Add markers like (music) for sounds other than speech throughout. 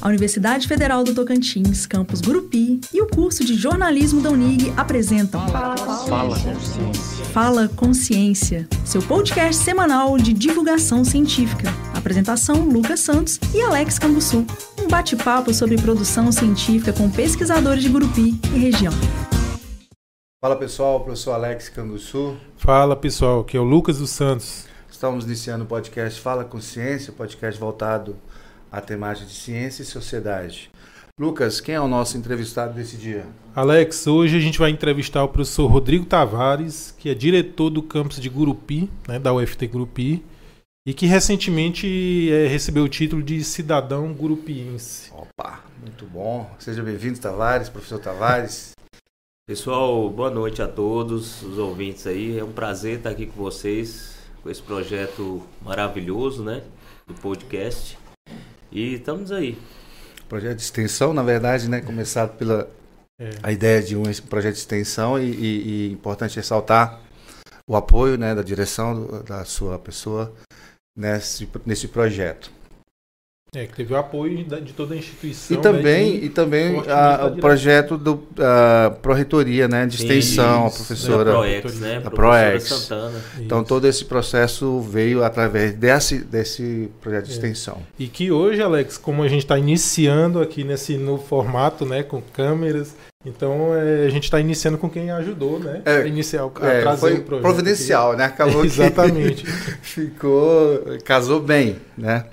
A Universidade Federal do Tocantins, campus Gurupi e o curso de jornalismo da Unig apresentam Fala Consciência. Fala Consciência, seu podcast semanal de divulgação científica. Apresentação Lucas Santos e Alex Cambuçu. Um bate-papo sobre produção científica com pesquisadores de Gurupi e região. Fala pessoal, professor Alex Canguçu. Fala pessoal, aqui é o Lucas dos Santos. Estamos iniciando o podcast Fala Consciência, podcast voltado à temática de ciência e sociedade. Lucas, quem é o nosso entrevistado desse dia? Alex, hoje a gente vai entrevistar o professor Rodrigo Tavares, que é diretor do campus de Gurupi, né, da UFT Gurupi, e que recentemente é, recebeu o título de cidadão gurupiense. Opa, muito bom. Seja bem-vindo, Tavares, professor Tavares. Pessoal, boa noite a todos os ouvintes aí. É um prazer estar aqui com vocês com esse projeto maravilhoso, né, do podcast. E estamos aí. Projeto de extensão, na verdade, né, começado pela É. a ideia de um projeto de extensão e, e, e importante ressaltar o apoio, né, da direção da sua pessoa nesse nesse projeto. É, que teve o apoio da- de toda a instituição. E também, né, de- e também a- da o projeto do a Proreitoria, né, de extensão, a Isso, Da professora. Proex, né? A Proex. Santana. Então Isso. todo esse processo veio através desse, desse projeto de É. extensão. E que hoje, Alex, como a gente está iniciando aqui nesse novo formato, né, com câmeras, então é, a gente está iniciando com quem ajudou, né, É, a iniciar o, a É, trazer foi o projeto providencial, né? Acabou aqui. (laughs) que Exatamente. (laughs) ficou, casou bem, né?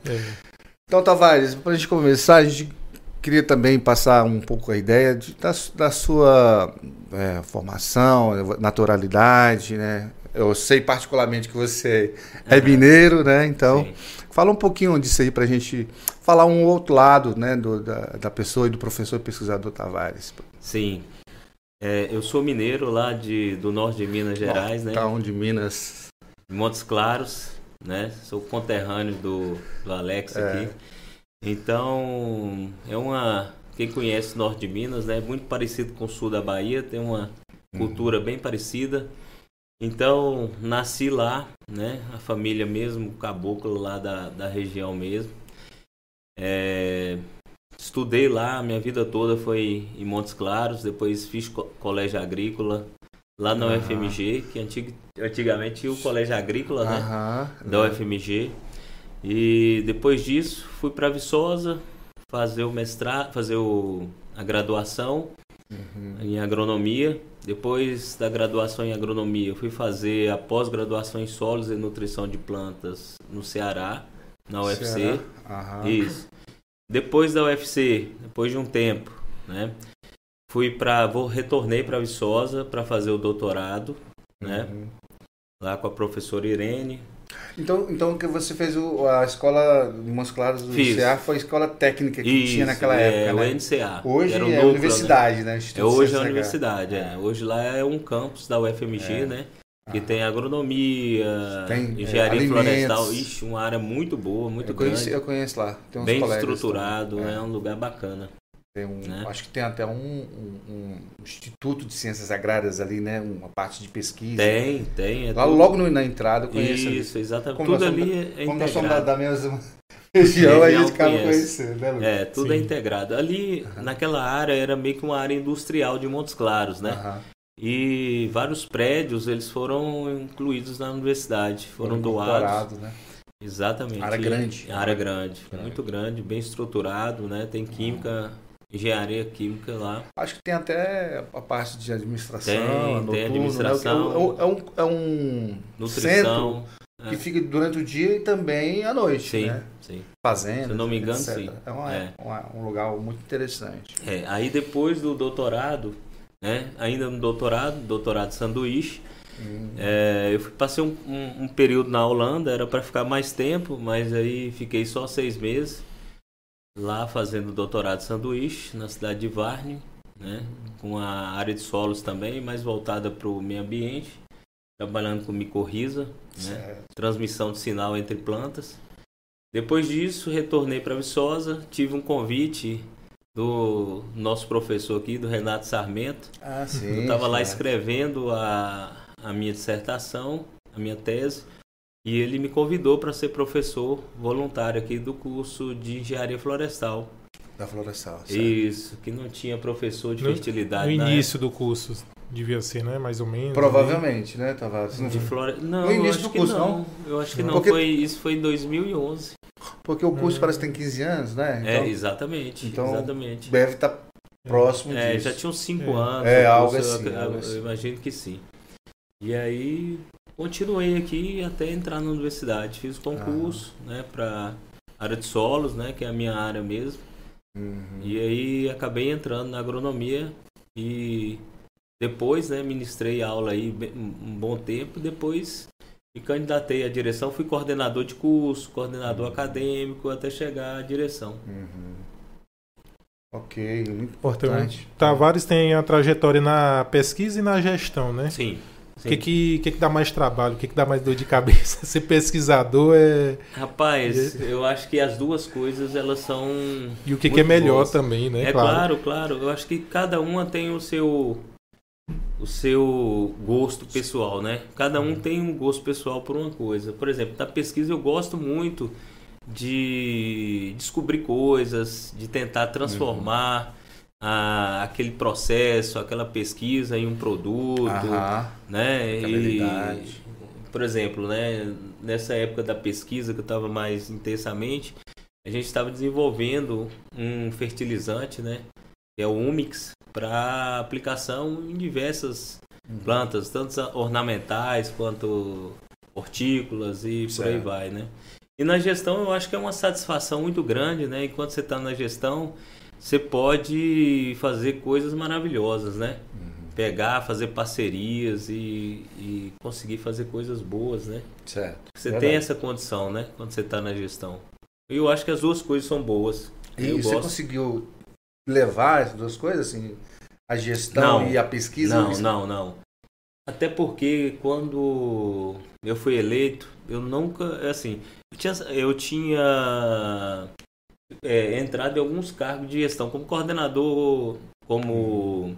Então, Tavares, para a gente começar, a gente queria também passar um pouco a ideia de- da, da sua é, formação, naturalidade, né? Eu sei particularmente que você é mineiro, né? Então, Sim. fala um pouquinho disso aí para a gente falar um outro lado, né? do- da, da pessoa e do professor pesquisador Tavares. Sim. É, eu sou mineiro lá de, do norte de Minas Gerais, né? Tá onde Minas. Montes Claros, né? Sou conterrâneo do, do Alex É. aqui. Então, é uma. Quem conhece o norte de Minas, né? Muito parecido com o sul da Bahia, tem uma cultura bem parecida. Então, nasci lá, né? A família mesmo, caboclo lá da, da região mesmo. É, estudei lá, minha vida toda foi em Montes Claros, depois fiz co- colégio agrícola lá na Aham. UFMG, que antig, antigamente tinha o colégio agrícola, né? Aham. da UFMG. E depois disso fui para Viçosa fazer o mestrado, fazer o, a graduação Uhum. em agronomia. Depois da graduação em agronomia, eu fui fazer a pós-graduação em solos e nutrição de plantas no Ceará, na UFC. Ceará? Isso. Depois da UFC, depois de um tempo, né? Fui para, vou retornei para Viçosa para fazer o doutorado, né? Uhum. Lá com a professora Irene, Então, então que você fez o- a escola Claros do Fiz. CA foi a escola técnica que Isso, tinha naquela é, época, o né? NCA. Hoje Era o é núcleo, universidade, né? né? É hoje é a universidade, é. Hoje lá é um campus da UFMG, É. né? Que Ah. tem agronomia, Tem, é, engenharia alimentos. florestal. Ixi, uma área muito boa, muito eu, conheci, grande. eu conheço lá. Tem uns Bem estruturado, também. é. um lugar bacana. Tem um, né? Acho que tem até um, um- um instituto de ciências agrárias ali, né? Uma parte de pesquisa. Tem, tem. É Lá tudo- logo no- na entrada eu conheço ali. Isso, exatamente. Como tudo somos ali é Como nós somos da, integrado. da mesma (laughs) região, a Região gente acaba conhece. conhecendo, né, Lucas? É, tudo é Sim. integrado. Ali, naquela área, era meio que uma área industrial de Montes Claros, né? E vários prédios, eles foram incluídos na universidade, foram doados. né? Exatamente. Área grande. Área grande, Grande. muito grande, bem estruturado, né? Tem química, engenharia química lá. Acho que tem até a parte de administração, Tem, tem noturno, né? administração. É, um- é um, é um centro Nutrição. que é. fica durante o dia e também à noite, Sim, né? sim. Fazenda. Se não me engano, etc. sim. É, uma- É. uma- um lugar muito interessante. É, aí depois do doutorado, né? Ainda no doutorado, doutorado sanduíche, Hum. é, eu fui- passei um, um- um período na Holanda, era para ficar mais tempo, mas aí fiquei só seis meses lá fazendo doutorado sanduíche na cidade de Varne, né? Com a área de solos também, mais voltada para o meio ambiente, trabalhando com micorriza, né? Transmissão de sinal entre plantas. Depois disso, retornei para Viçosa, tive um convite do nosso professor aqui, do Renato Sarmento. Ah, sim. Eu estava lá escrevendo a, a minha dissertação, a minha tese, e ele me convidou para ser professor voluntário aqui do curso de Engenharia Florestal. Da florestal. certo. Isso, que não tinha professor de No- fertilidade No início do curso, devia ser, né? Mais ou menos. Provavelmente, né, Tavares? época. de flore... Não, No início eu acho do que curso, não. não? Eu acho que não, Porque- foi, isso foi em 2011. Porque o curso Hum. parece que tem 15 anos, né? é, exatamente, então, exatamente. deve estar próximo É, disso. já tinha uns 5 É. anos. É, algo curso, assim, eu, algo eu assim. imagino que sim. E aí, continuei aqui até entrar na universidade. Fiz o concurso, né, para área de solos, né, que é a minha área mesmo. Uhum. E aí acabei entrando na agronomia e depois, né, ministrei aula aí bem- um bom tempo. Depois me candidatei à direção, fui coordenador de curso, coordenador acadêmico, até chegar à direção. Uhum. Ok, muito importante. Tavares tem a trajetória na pesquisa e na gestão, né? Sim. O que, que, que, que dá mais trabalho? O que, que dá mais dor de cabeça? (laughs) Ser pesquisador é. Rapaz, eu acho que as duas coisas elas são E o que, que é melhor boas. também, né? É claro, claro. Eu acho que cada uma tem o seu o seu gosto pessoal, né? Cada um tem um gosto pessoal por uma coisa. Por exemplo, na pesquisa eu gosto muito de descobrir coisas, de tentar transformar a- aquele processo, aquela pesquisa em um produto, Aham. né? E, por exemplo, né, nessa época da pesquisa que eu estava mais intensamente, a gente estava desenvolvendo um fertilizante, né, que é o Umix, para aplicação em diversas Uhum. plantas, tanto ornamentais quanto hortícolas e por aí Certo. vai, né? E na gestão eu acho que é uma satisfação muito grande, né? Enquanto você está na gestão, você pode fazer coisas maravilhosas, né? Uhum. Pegar, fazer parcerias e, e conseguir fazer coisas boas, né? Certo. Você Verdade. tem essa condição, né? Quando você está na gestão. E eu acho que as duas coisas são boas. E eu você gosto. conseguiu levar as duas coisas, assim, a gestão Não. e a pesquisa? Não, não, não. Até porque quando eu fui eleito, eu nunca, assim, eu tinha, eu tinha é, entrado em alguns cargos de gestão, como coordenador, como,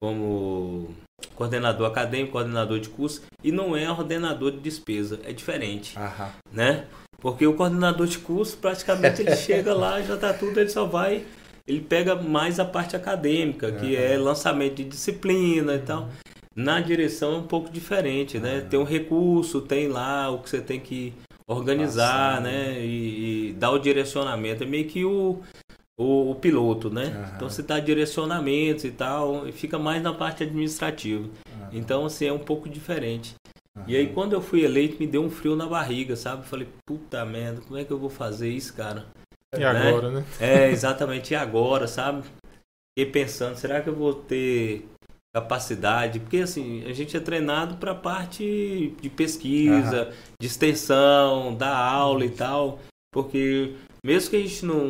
como coordenador acadêmico, coordenador de curso, e não é ordenador de despesa, é diferente, Aham. né? Porque o coordenador de curso, praticamente, ele (laughs) chega lá, já tá tudo, ele só vai ele pega mais a parte acadêmica, que é lançamento de disciplina e tal. Na direção é um pouco diferente, né? Tem um recurso, tem lá o que você tem que organizar, Passar, né? E, e dar o direcionamento. É meio que o, o, o piloto, né? Aham. Então você dá direcionamentos e tal, e fica mais na parte administrativa. Então, assim, é um pouco diferente. E aí, quando eu fui eleito, me deu um frio na barriga, sabe? Falei, puta merda, como é que eu vou fazer isso, cara? E né? agora, né? É, exatamente. E agora, sabe? Fiquei pensando, será que eu vou ter capacidade? Porque, assim, a gente é treinado para parte de pesquisa, de extensão, da aula e tal. Porque, mesmo que a gente não,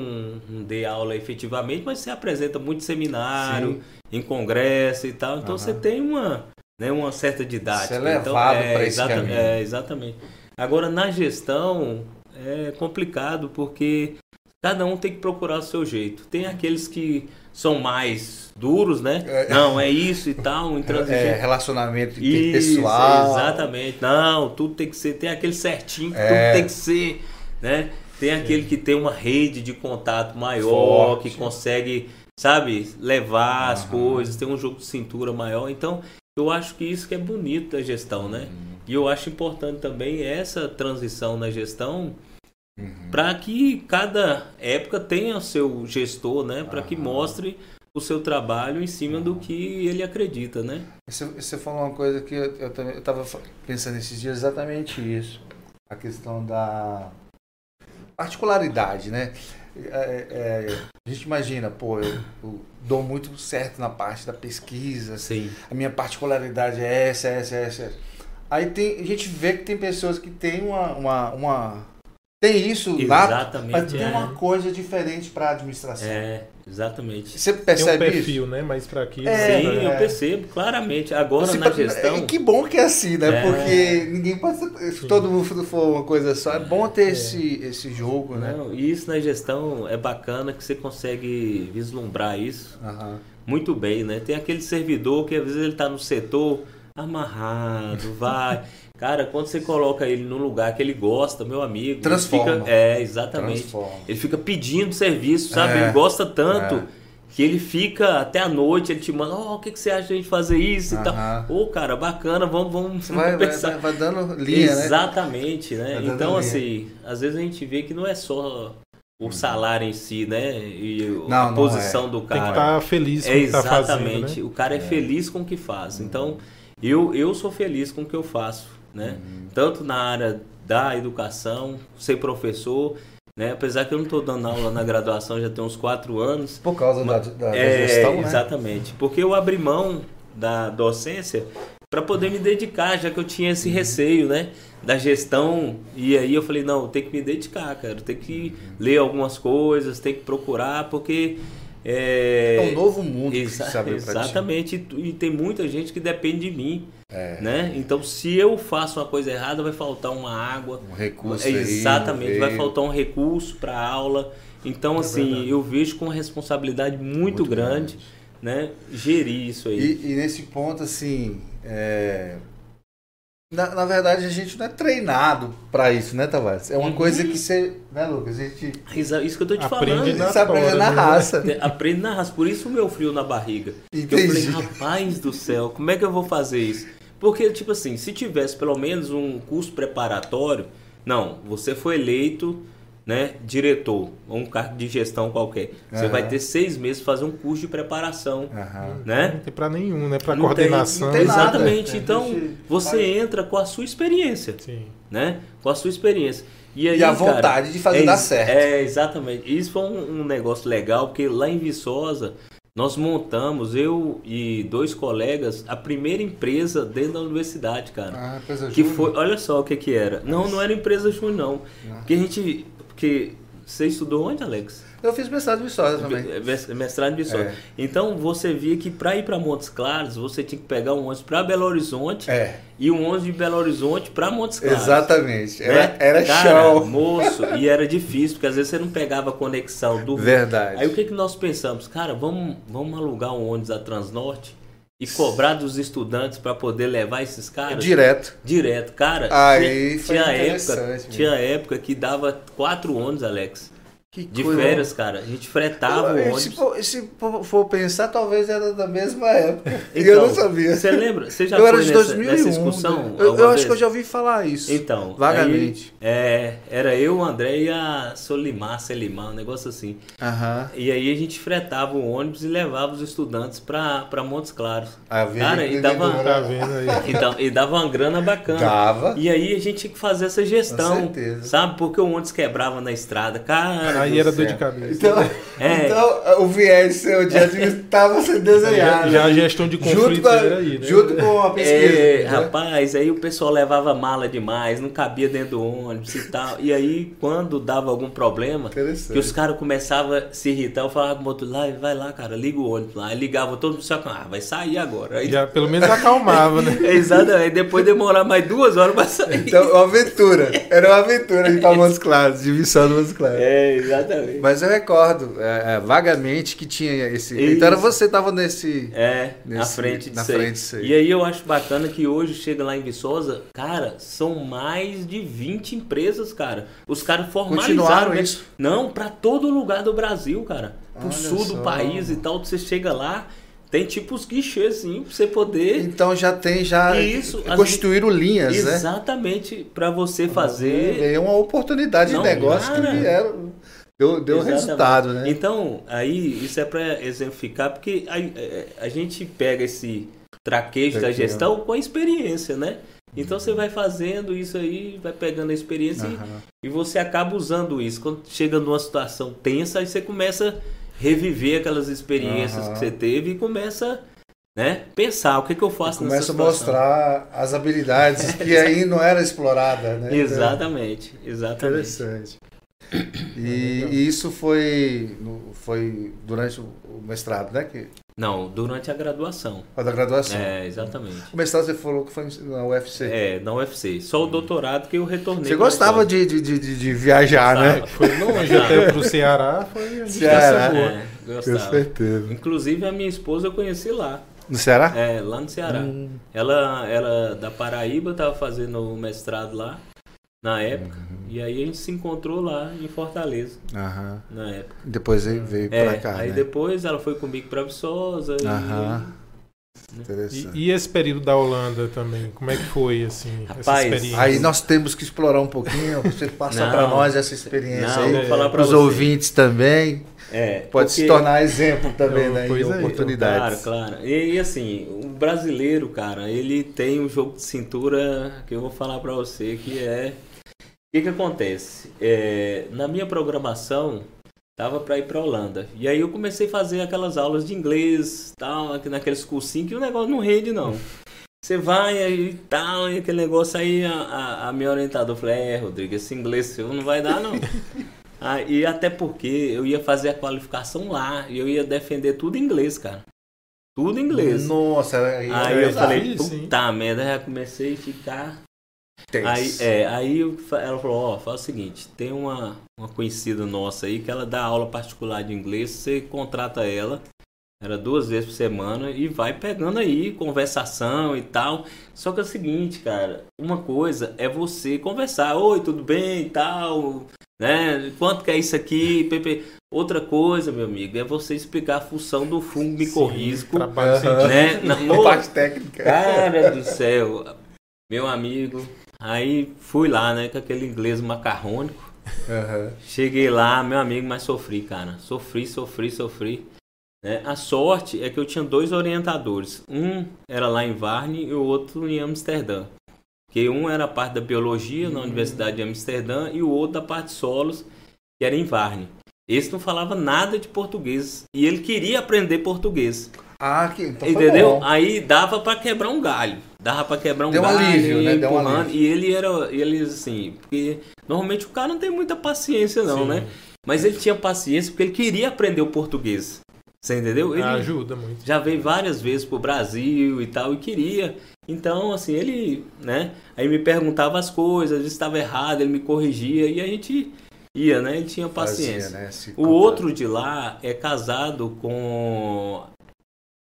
não dê aula efetivamente, mas você apresenta muito seminário, em congresso e tal. Então, Aham. você tem uma, né, uma certa didática. Você é então, levado é, pra esse exata- caminho. É, exatamente. Agora, na gestão, é complicado porque cada um tem que procurar o seu jeito. Tem aqueles que são mais duros, né? É. Não, é isso e tal, É, intransigente. relacionamento Isso, pessoal. exatamente. Não, tudo tem que ser. Tem aquele certinho É. tudo tem que ser, né? Tem aquele que tem uma rede de contato maior, Forte. que consegue, sabe, levar as Aham. coisas, tem um jogo de cintura maior. Então, eu acho que isso que é bonito da gestão, né? Uhum. E eu acho importante também essa transição na gestão Uhum. para que cada época tenha seu gestor, né? Para que mostre o seu trabalho em cima do que ele acredita, né? Você, você falou uma coisa que eu, eu também estava pensando esses dias exatamente isso. A questão da particularidade, né? É, é, a gente imagina, pô, eu, eu dou muito certo na parte da pesquisa, Sim. a minha particularidade é essa, essa, essa. essa. Aí tem, a gente vê que tem pessoas que têm uma. uma, uma tem isso lá, Exatamente. mas tem é. uma coisa diferente para a administração. É, exatamente. Você Tem um percebe perfil, isso? né? Mais pra aquilo. É, Sim, né? eu percebo claramente. Agora Você na pa- gestão. E que bom que é assim, né? É. Porque ninguém pode ser, se todo mundo for uma coisa só. É bom ter esse, esse jogo, né? Não, e isso na gestão é bacana que você consegue vislumbrar isso Aham. muito bem, né? Tem aquele servidor que às vezes ele tá no setor amarrado, vai. (laughs) Cara, quando você coloca ele num lugar que ele gosta, meu amigo, ele Transforma. fica, é, exatamente. Transforma. Ele fica pedindo serviço, sabe? É, Ele gosta tanto é. que ele fica até a noite, ele te manda, ó, o que, que você acha de a gente fazer isso e Aham. tal. Ô, cara, bacana, vamos, vamos, Você vamos vai, pensar. vai- vai dando linha, né? Exatamente, né? Então, linha. assim, às vezes a gente vê que não é só o salário em si, né? E Não, a não posição do Tem que cara. estar feliz com É o que tá fazendo, exatamente. né? O cara é, feliz com o que faz. Então, eu, eu sou feliz com o que eu faço, né? Uhum. Tanto na área da educação, ser professor, né? Apesar que eu não estou dando aula na graduação já tem uns quatro anos. Por causa da, da, da É, gestão, né? exatamente. Porque eu abri mão da docência para poder me dedicar, já que eu tinha Uhum. esse receio, né? Da gestão. E aí eu falei, não, tem que me dedicar, cara. Tem que Uhum. ler algumas coisas, tem que procurar, porque. É, É um novo mundo que se ti. exatamente. E tem muita gente que depende de mim. É. Né? Então, se eu faço uma coisa errada, vai faltar uma água. Um recurso É, aí, Exatamente, vai veio. faltar um recurso para aula. Então, assim, verdade. eu vejo com uma responsabilidade muito, Muito grande, né? Gerir isso aí. E, e nesse ponto, assim, é, na, na verdade a gente não é treinado pra isso, né, Tavares? É uma Uhum. coisa que você, né, Lucas? A gente Isso que eu tô te Aprende falando. na você aprende na né? raça. Te- Aprende na raça. Por isso o meu frio na barriga. Eu falei, rapaz do céu, como é que eu vou fazer isso? Porque, tipo assim, se tivesse pelo menos um curso preparatório, não, você foi eleito, né, diretor, ou um cargo de gestão qualquer. Você vai ter seis meses pra fazer um curso de preparação, né? Não tem pra nenhum, né? Tem- coordenação. tem nada. Exatamente. Então, você vai- entra com a sua experiência, Sim. né? Com a sua experiência. E, aí, E a cara, vontade de fazer é dar certo. É, exatamente. Isso foi um, um negócio legal, porque lá em Viçosa, nós montamos, eu e dois colegas, a primeira empresa dentro da universidade, cara. Ah, coisa que foi, olha só o que que era. Não, não era empresa júnior, não. Porque a gente, porque você estudou onde, Alex? Eu fiz mestrado em Viçosa também. Mes- Mestrado em Viçosa. É. Então você via que para ir para Montes Claros, você tinha que pegar um ônibus para Belo Horizonte É, e um ônibus de Belo Horizonte para Montes Claros. exatamente. né? Era, era Cara, show. Moço, e era difícil, porque às vezes você não pegava a conexão do. Verdade. Aí o que, que nós pensamos? Cara, vamos, vamos alugar um ônibus da Transnorte e cobrar dos estudantes para poder levar esses caras? Direto. Direto, cara. Aí tinha, foi tinha época, mesmo. tinha época que dava quatro ônibus, Alex. Que De coisa. férias, cara. A gente fretava o Se ônibus. for, se for- pensar, talvez era da mesma época. e Então, eu não sabia. Você lembra? Você já eu foi era de nessa, 2001. nessa excursão? né? Eu, eu acho vez? que eu já ouvi falar isso. Então, Vagamente. aí, é, era eu, o André e a Solimar, Selimar, um negócio assim. Aham. E aí a gente fretava o ônibus e levava os estudantes pra, pra Montes Claros. A Cara, e dava, e, dava, (laughs) e dava uma grana bacana. Dava. E aí a gente tinha que fazer essa gestão, Com certeza. sabe? Porque o ônibus quebrava na estrada. Cara, Aí era dor de cabeça. Então, É. então, o viés seu de administração estava sendo desenhado. Já a gestão de junto conflitos com, a, era aí, né? junto com a pesquisa. É, né? rapaz, aí o pessoal levava mala demais, não cabia dentro do ônibus e tal. E aí, quando dava algum problema, que os caras começavam a se irritar, eu falava com o outro lá, vai lá, cara, liga o ônibus lá. Aí ligava todo mundo, só que, ah, vai sair agora. Aí, Já pelo menos acalmava, né? (laughs) Exatamente, depois demorar mais duas horas pra sair. Então, uma aventura. Era uma aventura de ir para Montes Claros, de de Montes Claros. É, exatamente. Mas eu recordo é, é, vagamente que tinha esse. Isso. Então era você tava nesse. É, na Nesse- frente disso na aí. frente disso. E aí eu acho bacana que hoje chega lá em Viçosa, cara, são mais de 20 empresas, cara. Os caras formalizaram Continuaram né? isso? Não, pra todo lugar do Brasil, cara. Pro Olha sul do só. país e tal, você chega lá, tem tipo os guichês assim, pra você poder Então já tem já Isso, construíram linhas, né? exatamente pra você fazer É uma oportunidade Não, de negócio cara. que vieram. Deu, deu Exatamente. resultado, né? Então, aí isso é para exemplificar, porque a, é, a gente pega esse traquejo da gestão com a experiência, né? Então você vai fazendo isso aí, vai pegando a experiência e- Aham. e, você acaba usando isso. Quando chega numa situação tensa, aí você começa a reviver aquelas experiências Aham. que você teve e começa, né, pensar o que, que eu faço Começa nessa a situação. mostrar as habilidades que aí não era explorada, né? (laughs) Exatamente, exatamente. interessante. E, e isso foi, no- foi durante o o mestrado, né? Que, Não, durante a graduação. a da graduação. É, exatamente. O mestrado você falou que foi na UFC. É, na UFC. Só o doutorado que eu retornei. Você gostava de, de, de, de viajar, né? Foi longe até pro Ceará, foi a Ceará. distância boa. É, Com gostava. certeza. Inclusive a minha esposa eu conheci lá. No Ceará? É, lá no Ceará. Hum. Ela era da Paraíba, tava fazendo o mestrado lá na época. Uhum. E aí a gente se encontrou lá em Fortaleza, Aham. na época. Depois ele veio É, pra cá, aí né? depois ela foi comigo pra Viçosa. e- Aham. E, Interessante. e esse período da Holanda também, como é que foi, assim, essa Rapaz, experiência? Aí nós temos que explorar um pouquinho, você passa para nós essa experiência Não, aí, vou falar pra para os você. ouvintes também, É, pode se tornar exemplo também, né, pois é, oportunidades. Claro, claro. E, e, assim, o brasileiro, cara, ele tem um jogo de cintura que eu vou falar pra você que é. O que, que acontece? É, na minha programação, tava pra ir pra Holanda. E aí eu comecei a fazer aquelas aulas de inglês, tal, naqueles cursinhos que o negócio não rende, não. Você vai aí e tal, e aquele negócio aí, a, a, a minha orientadora falou, é, Rodrigo, esse inglês seu não vai dar, não. (laughs) Ah, e até porque eu ia fazer a qualificação lá, e eu ia defender tudo em inglês, cara. Tudo em inglês. Nossa, aí, Aí é eu falei, difícil, hein? puta merda, já comecei a ficar. Tenso. Aí, é, aí ela falou, ó, faz o seguinte, tem uma, uma conhecida nossa aí que ela dá aula particular de inglês, você contrata ela, era duas vezes por semana, e vai pegando aí conversação e tal. Só que é o seguinte, cara, uma coisa é você conversar, oi, tudo bem e tal, né? Quanto que é isso aqui? Pepe? Outra coisa, meu amigo, é você explicar a função do fungo micorrízico, né? (laughs) Na, parte técnica. Cara do céu, meu amigo. Aí fui lá, né, com aquele inglês macarrônico. Aham. Cheguei lá, meu amigo, mas sofri, cara. Sofri, sofri, sofri. né? A sorte é que eu tinha dois orientadores. Um era lá em Varne e o outro em Amsterdã. Que um era a parte da biologia na Universidade de Amsterdã e o outro da parte de solos, que era em Varne. Esse não falava nada de português e ele queria aprender português. Ah, que, então Entendeu? Aí dava pra quebrar um galho. Dava pra quebrar um Deu um galho. alívio, e né? Deu um alívio. E ele era, ele assim, porque normalmente o cara não tem muita paciência não, Sim. né? Mas ele tinha paciência porque ele queria aprender o português. Você entendeu? Ele Ajuda muito. já veio várias vezes pro Brasil e tal e queria. Então, assim, ele, né? Aí me perguntava as coisas, às vezes estava errado, ele me corrigia e a gente ia, né? Ele tinha paciência. Fazia, né, O outro de lá é casado com,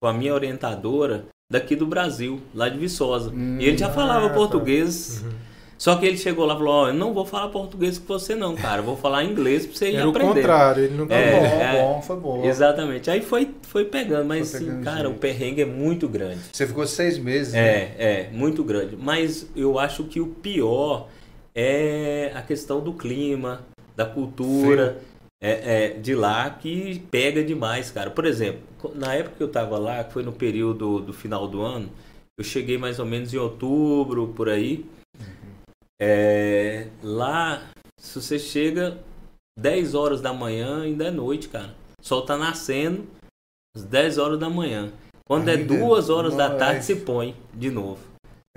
com a minha orientadora daqui do Brasil, lá de Viçosa. Hum, e ele já falava ah, tá. português. Uhum. Só que ele chegou lá e falou: Ó, eu não vou falar português com você, não, cara. Eu vou falar inglês pra você ir Era o aprender. contrário, ele não É, bom, é. bom, foi bom. Exatamente. Aí foi, foi pegando, mas Foi assim, pegando cara, jeito. o perrengue é muito grande. Você ficou seis meses, né? É, é, muito grande. Mas eu acho que o pior é a questão do clima, da cultura é, é, de lá, que pega demais, cara. Por exemplo, na época que eu tava lá, que foi no período do final do ano, eu cheguei mais ou menos em outubro, por aí. É, lá, se você chega 10 horas da manhã, ainda é noite, cara. O sol tá nascendo às 10 horas da manhã. Quando é Ainda? duas horas da tarde, se põe de novo.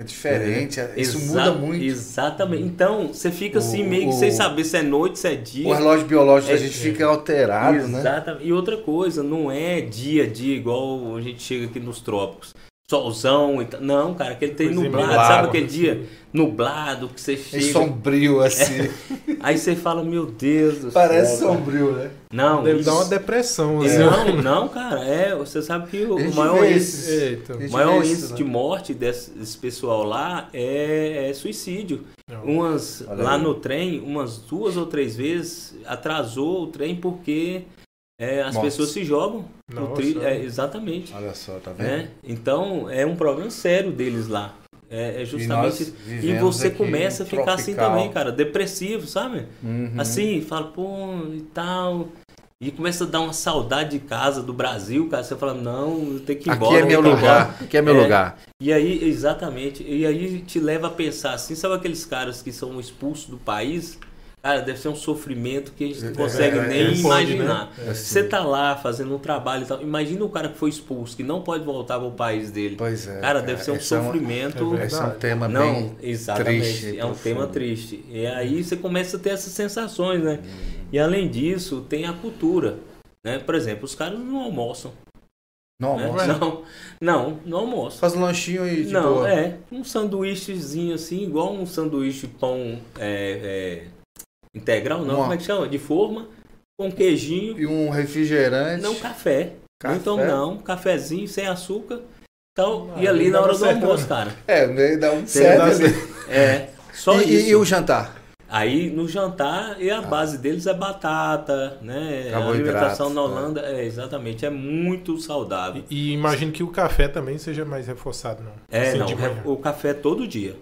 É diferente, isso Exa- muda muito. Exatamente. Então, você fica assim, O- meio que o- sem saber se é noite, se é dia. O relógio biológico É- da gente fica alterado, né? Exatamente. E outra coisa, não é dia a dia igual a gente chega aqui nos trópicos. Solzão e tal. Não, cara, aquele tem Coisa nublado. nublado, Sabe aquele assim. dia nublado que você É chega. sombrio, assim. (laughs) Aí você fala, meu Deus do Parece céu. cara. sombrio, né? Não, Deve isso- dar uma depressão, né? Não, não, cara. É, você sabe que o maior índice. O maior índice né? de morte desse, desse pessoal lá é, é suicídio. Não. Umas, Olha lá aí. no trem, umas duas ou três vezes atrasou o trem porque é, as pessoas se jogam. no Nossa. tri- é, exatamente. Olha só, tá vendo? Né? Então é um problema sério deles lá. É, é justamente. E, vivemos você aqui começa a ficar assim tropical. também, cara, depressivo, sabe? Uhum. Assim, fala, pô, e tal. E começa a dar uma saudade de casa, do Brasil, cara. Você fala, não, eu tenho que ir Aqui embora. é meu vou embora. lugar. Aqui é meu É. lugar. E aí, exatamente, e aí te leva a pensar assim, sabe aqueles caras que são expulsos do país? Cara, deve ser um sofrimento que a gente não consegue é, nem é, imaginar. né? É. Você tá lá fazendo um trabalho e tal, imagina o cara que foi expulso, que não pode voltar para o país dele. Pois é. cara, deve ser um esse é um- sofrimento. é Esse é um tema não, bem exatamente. triste, é um profundo. tema triste. E aí você começa a ter essas sensações, né? Uhum. E além disso, tem a cultura. Né? Por exemplo, os caras não almoçam. Não, né? Não, não, não almoçam. Faz um lanchinho e tipo, Não, é. Um sanduíchezinho assim, igual um sanduíche pão é, é, integral, não, Uma- como é que chama? De forma, com queijinho, e um refrigerante. não café. Café? Então não, cafezinho sem açúcar Então, Ah, e ali não na hora do certo, almoço, cara. É, né, dá um Tem certo. É, só E, e- isso. e o jantar? Aí no jantar, e a base deles é batata, né? A Carboidrato, alimentação na né? Holanda, é, exatamente, é muito saudável. E, e imagino que o café também seja mais reforçado, não? É, Assim, não, o café é todo dia.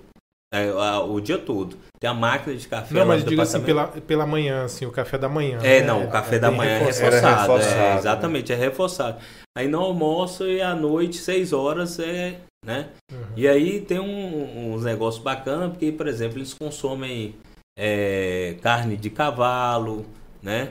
É, o dia todo. Tem a máquina de café Não, mas diga assim, pela, pela manhã, assim, o café da manhã. É, né? não, o café da bem manhã é reforçado. Era reforçado. reforçado, é, né? exatamente, é reforçado. Aí no almoço e à noite, seis horas, é, né? Uhum. E aí tem um- uns negócios bacanas, porque, por exemplo, eles consomem é, carne de cavalo, né?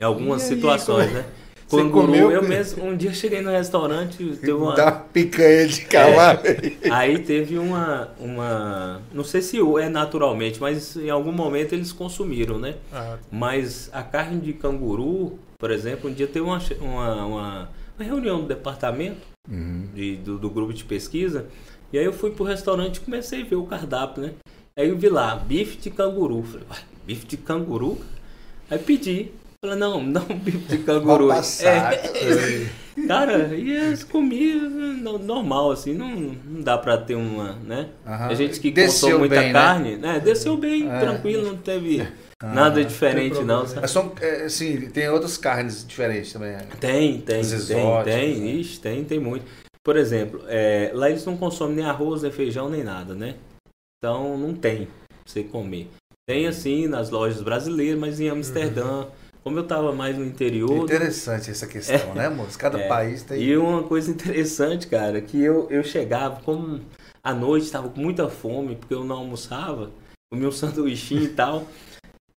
Em algumas E aí, situações, como (laughs) Você Canguru, comeu? eu mesmo, um dia cheguei no restaurante, (laughs) teve uma, uma picanha de cavalo. (laughs) Aí teve uma, uma. Não sei se é naturalmente, mas em algum momento eles consumiram, né? Ah, Mas a carne de canguru, por exemplo, um dia teve uma, uma, uma, uma reunião do departamento, Uhum. de- do, do grupo de pesquisa, e aí eu fui pro restaurante e comecei a ver o cardápio, né? Aí eu vi lá, bife de canguru. Falei, "Uai, bife de canguru? Aí pedi. Falei, não, não bife de canguru. Passado. É. (laughs) Cara, e eu comi no- normal, assim, não, não dá pra ter uma, né? Aham. A gente que Desceu consome muita bem, né? carne, né? Desceu bem, É. tranquilo, não teve nada diferente, não. sabe? Mas são, é, assim, tem outras carnes diferentes também. né? Tem, tem, Os tem, exóticos, tem, né? ixi, tem, tem muito. Por exemplo, é, lá eles não consomem nem arroz, nem feijão, nem nada, né? Então não tem pra você comer. Tem assim nas lojas brasileiras, mas em Amsterdã, como eu tava mais no interior. Interessante essa questão, né, moço? Cada É. país tem. E uma coisa interessante, cara, que eu, eu chegava, como à noite estava com muita fome, porque eu não almoçava, comia um (laughs) sanduichinho e tal.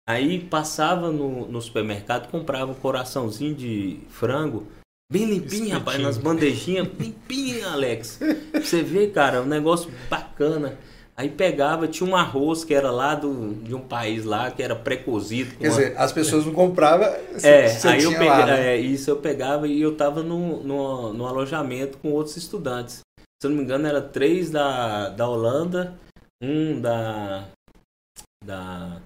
Aí passava no, no supermercado, comprava um coraçãozinho de frango, bem limpinho, rapaz, nas bandejinhas, (laughs) limpinho, Alex. Você vê, cara, um negócio bacana. Aí pegava, tinha um arroz que era lá do, de um país lá, que era pré-cozido. Quer uma- dizer, as pessoas não compravam. é, você aí eu peguei, lá, né? é, isso eu pegava e eu tava no, no, no alojamento com outros estudantes. Se eu não me engano, era três da, da Holanda, um da, da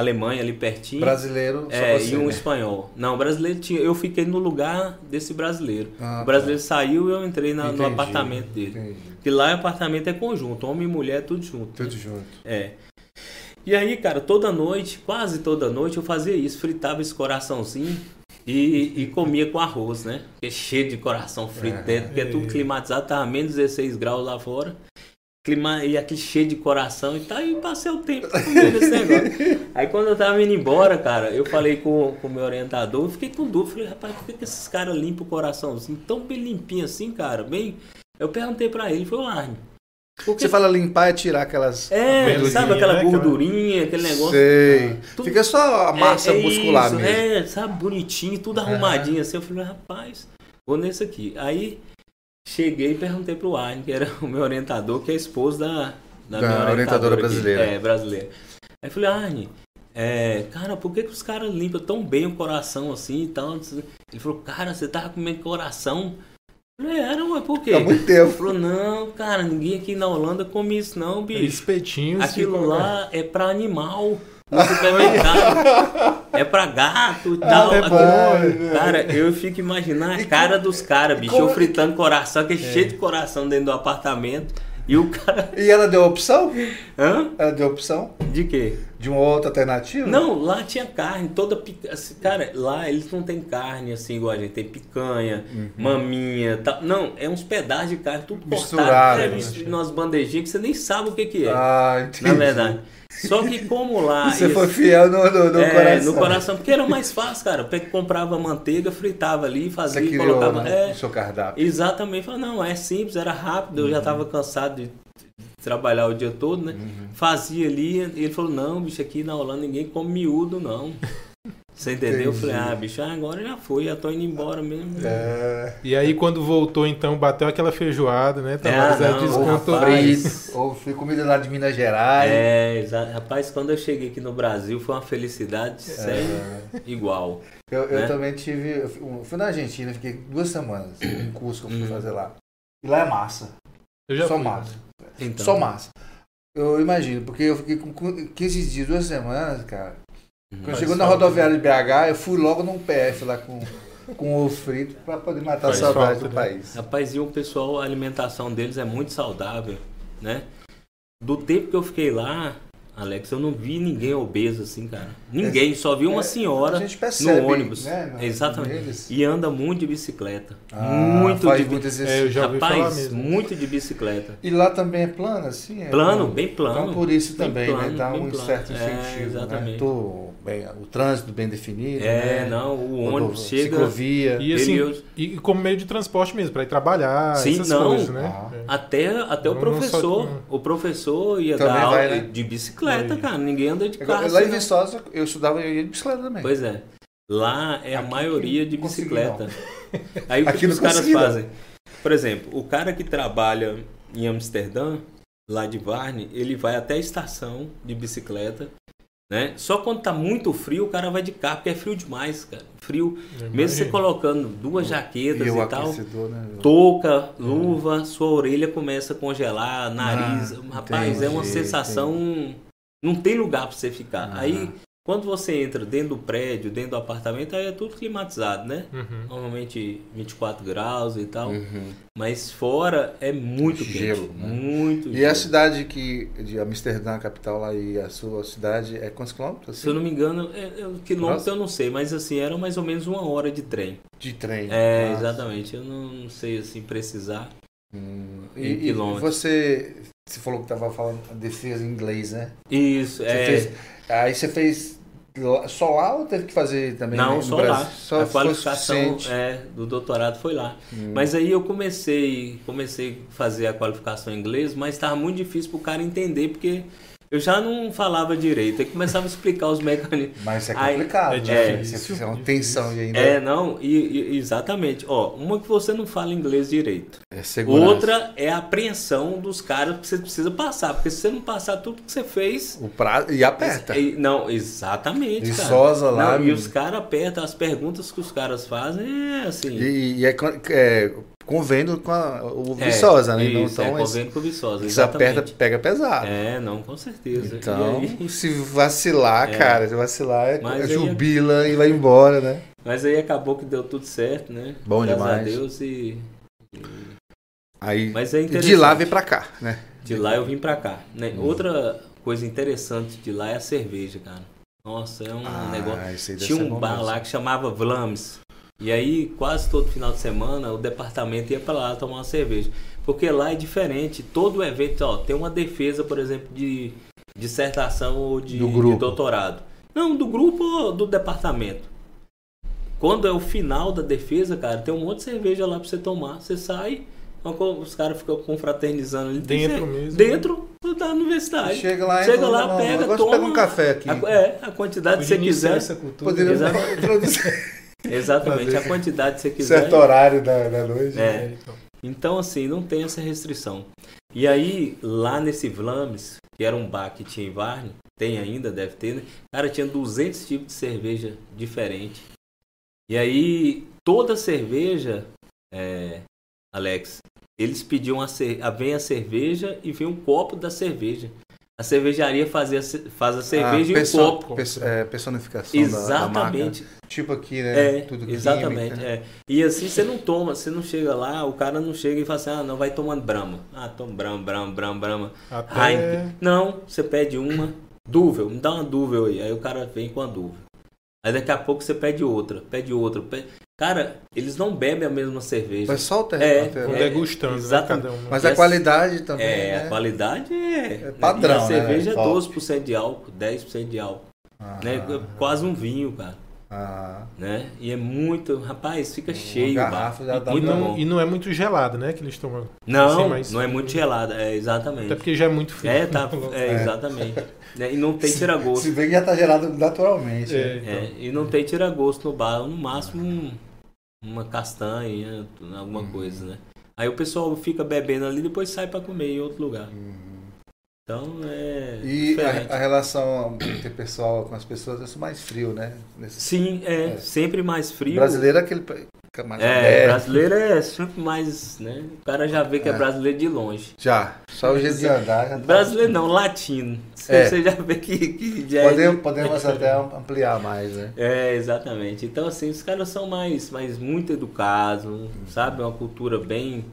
Alemanha ali pertinho. Brasileiro, é, você, e um né? espanhol. Não, brasileiro tinha. Eu fiquei no lugar desse brasileiro. Ah, o brasileiro saiu e eu entrei na- no Entendi, apartamento dele. entendi. Porque lá o apartamento é conjunto, homem e mulher, tudo junto. Tudo junto. É. E aí, cara, toda noite, quase toda noite, eu fazia isso, fritava esse coraçãozinho e, e comia com arroz, né? Porque é cheio de coração frito É. dentro, porque é tudo climatizado, tava menos 16 graus lá fora. Clima, e aquele cheio de coração e tal, e passei o tempo esse negócio. (laughs) Aí quando eu tava indo embora, cara, eu falei com o meu orientador, eu fiquei com dúvida, falei, rapaz, por que, que esses caras limpam o coraçãozinho tão bem limpinho assim, cara? Bem. Eu perguntei pra ele, foi o Arne. por que Você fala limpar é tirar aquelas. é, sabe aquela né, aquela- gordurinha, aquele negócio. Sei. tudo- Fica só a massa É, é muscular isso, mesmo. É, sabe, bonitinho, tudo arrumadinho assim. Eu falei, rapaz, vou nesse aqui. Aí cheguei e perguntei pro Arne, que era (laughs) o meu orientador, que é esposo da, Da da, minha orientadora orientadora aqui. brasileira. É, brasileira. Aí eu falei, Arne, é, cara, por que, que os caras limpam tão bem o coração assim e tal? Ele falou, cara, você tava comendo coração? Eu falei, era, ué, por quê? Há muito Ele tempo. falou, não, cara, ninguém aqui na Holanda come isso não, bicho. Espetinhos. Aquilo lá é pra animal. No supermercado. (laughs) é pra gato e tal. é bom, Aquilo- cara, eu fico imaginando a cara dos caras, bicho. como- Eu fritando coração, que é cheio de coração dentro do apartamento. E o cara. E ela deu opção? Hã? Ela deu opção De quê? De uma outra alternativa? Não, lá tinha carne, toda picanha. Cara, lá eles não tem carne assim igual a gente. Tem picanha, maminha tal. Não, é uns pedaços de carne, tudo Misturado. É, né? umas bandejinhas que você nem sabe o que, que é. Ah, entendi. na verdade. Só que como lá. (laughs) Você foi fiel no, no, no é, coração. no coração, porque era mais fácil, cara. Eu comprava manteiga, fritava ali, Você fazia, e criou colocava. né, É, o seu cardápio. exatamente. Falei, não, é simples, era rápido, eu já estava cansado de trabalhar o dia todo, né? Fazia ali, e ele falou, não, bicho, aqui na Holanda ninguém come miúdo, não. Você entendeu? Eu falei, ah, bicho, agora já foi, já tô indo embora mesmo. É. E aí, quando voltou, então, bateu aquela feijoada, né? Tavares? Ah, Aí não, descontou. Ou fui comida lá de Minas Gerais. É, exa- rapaz, quando eu cheguei aqui no Brasil foi uma felicidade sem igual. Eu, eu né? também tive. Eu fui- fui na Argentina, fiquei duas semanas. Um curso que eu fui fazer lá. E lá é massa. Eu já Só fui. massa. Então, Só massa. Eu imagino, porque eu fiquei com 15 dias, duas semanas, cara. Quando Mas chegou na rodoviária de BH, eu fui logo num PF lá com, com ovo frito para poder matar Faz a saudade falta, do né? país. Rapaz, e o pessoal, a alimentação deles é muito saudável, né? Do tempo que eu fiquei lá, Alex, eu não vi ninguém obeso assim, cara. Ninguém, só vi uma É, senhora a gente percebe, no ônibus. né, na- Exatamente. neles. E anda muito de bicicleta. Ah, muito faz de muito bi- exercício. É, eu já ouvi falar Rapaz, mesmo. muito de bicicleta. E lá também é plano, assim? É Plano, bem plano. Então por isso Bem também, plano, né? Dá um plano. certo É, incentivo. exatamente. Né? Tô bem, o trânsito bem definido. É, né? não, o ônibus chega. Ciclovia. E assim, e como meio de transporte mesmo, para ir trabalhar, Sim, essas não. coisas, né? Ah. É. Até, até o Não, professor. só- O professor ia Também dar aula vai, né? de bicicleta, Vai. cara. Ninguém anda de carro. lá em. Viçosa, eu estudava eu ia de bicicleta também. Pois é. Lá é a Aqui maioria que de bicicleta. (laughs) Aí o que os caras fazem? Por exemplo, o cara que trabalha em Amsterdã, lá de Varne, ele vai até a estação de bicicleta, né? Só quando tá muito frio, o cara vai de carro, porque é frio demais, cara. Frio. Eu Mesmo você colocando duas jaquetas E e, tal, né? touca, luva, sua orelha começa a congelar, nariz. Ah, Rapaz, é uma entendi, sensação. Não tem lugar pra você ficar. Ah. Aí, quando você entra dentro do prédio, dentro do apartamento, aí é tudo climatizado, né? Uhum. Normalmente 24 graus e tal. Uhum. Mas fora é muito Gelo, quente. né? Muito E gelo. a cidade que, de Amsterdã, a capital lá, e a sua cidade é quantos quilômetros? Se eu não me engano, é, é, quilômetro eu não sei, mas assim, era mais ou menos uma hora de trem. De trem. É, Ah, exatamente. Eu não, não sei assim precisar. hum. Em E, e quilômetros. você, você falou que estava falando defesa em inglês, né? Isso, Você é. fez- aí você fez só lá ou teve que fazer também Não, só Brasil? lá. Só a qualificação é, do doutorado foi lá. Hum. Mas aí eu comecei, comecei a fazer a qualificação em inglês, mas estava muito difícil para o cara entender, porque eu já não falava direito. Aí começava a explicar os mecanismos. Mas é Aí- complicado, é né? difícil, Você fizer uma tensão e ainda É, não, e, e- exatamente. Ó, uma que você não fala inglês direito. é segurança. Outra é a apreensão dos caras que você precisa passar. Porque se você não passar tudo que você fez. O prazo, e aperta. E- Não, exatamente. cara. Viçosa lá, Não, e os caras apertam, as perguntas que os caras fazem é assim. E, e é, é convênio com a, o É, Viçosa, né? Então, Isso, é então com o Viçosa, se aperta, pega pesado. É, não, com certeza. Então, E aí- se vacilar, É. cara, se vacilar, é, é aí- jubila e vai embora, né? mas aí acabou que deu tudo certo, né? Bom Graças demais. a Deus e. Aí, Mas é de lá vem pra cá, né? De lá eu vim pra cá. Né? Uhum. Outra coisa interessante de lá é a cerveja, cara. Nossa, é um Ah, negócio. isso Tinha um bar mesmo. lá que chamava Vlams. E aí, quase todo final de semana, o departamento ia pra lá tomar uma cerveja. Porque lá é diferente. Todo evento, ó, tem uma defesa, por exemplo, de dissertação ou de, Do grupo. de doutorado. Não, do grupo ou do departamento. Quando é o final da defesa, cara, tem um monte de cerveja lá pra você tomar. Você sai, os caras ficam confraternizando ali. Dentro mesmo. Dentro da universidade. Chega lá, Chega lá, não, pega, agora toma. pega um café aqui. A- é, a quantidade que você quiser. essa cultura. Poderia (laughs) Exatamente, a quantidade que você quiser. certo horário da, da noite. É. É, então. Então, assim, não tem essa restrição. E aí, lá nesse Vlames, que era um bar que tinha em Varne, tem ainda, deve ter, né? Cara, tinha 200 tipos de cerveja diferente. E aí, toda cerveja, é, Alex, eles pediam a, a vem a cerveja e vem um copo da cerveja. A cervejaria fazia, faz a cerveja Ah, e um perso- copo. perso- é, personificação da, da. Exatamente. Tipo aqui, né? É, Tudo exatamente. química. É. E assim você não toma, você não chega lá, o cara não chega e fala assim, ah, não, vai tomando Brahma. Ah, toma Brahma, Brahma, Brahma, Brahma. Até. Não, você pede uma, Duvel, me dá uma Duvel aí. Aí o cara vem com a Duvel. Aí daqui a pouco você pede outra, pede outra. pede- Cara, eles não bebem a mesma cerveja. Mas só o ter- É, é, degustando, né, exatamente. cada um. Mas a qualidade também, É, né? a qualidade é. É padrão, E a cerveja né? é Top. 12% de álcool, 10% de álcool. Ah, Né? Quase um vinho, cara. Ah. Né? E é muito. Rapaz, fica cheio. o bar. garrafa já dá E Muito pra- não, bom. e não é muito gelado, né? Que eles tomam. Não, Assim, mas- não é muito gelada, é exatamente. Até porque já é muito frio. É, tá, (laughs) é, exatamente. Né, E não tem tira-gosto. Se bem que já tá gerado naturalmente. É, né? então. É, e não tem tira-gosto no bar, no máximo um- uma castanha, alguma Uhum. coisa, né? Aí o pessoal fica bebendo ali e depois sai pra comer em outro lugar. Uhum. Então é. E a, a relação interpessoal com as pessoas é mais frio, né? Nesse- Sim, é, É. sempre mais frio. brasileiro é aquele mais É, aberto. brasileiro é sempre mais, né? O cara já vê que é, É. brasileiro de longe. Já. Só o jeito de andar tá. Brasileiro não, latino. Você, É. você já vê que, que já é Podemos, de- podemos (laughs) até ampliar mais, né? É, exatamente. Então, assim, os caras são mais, mais muito educados, sabe? Uma cultura bem.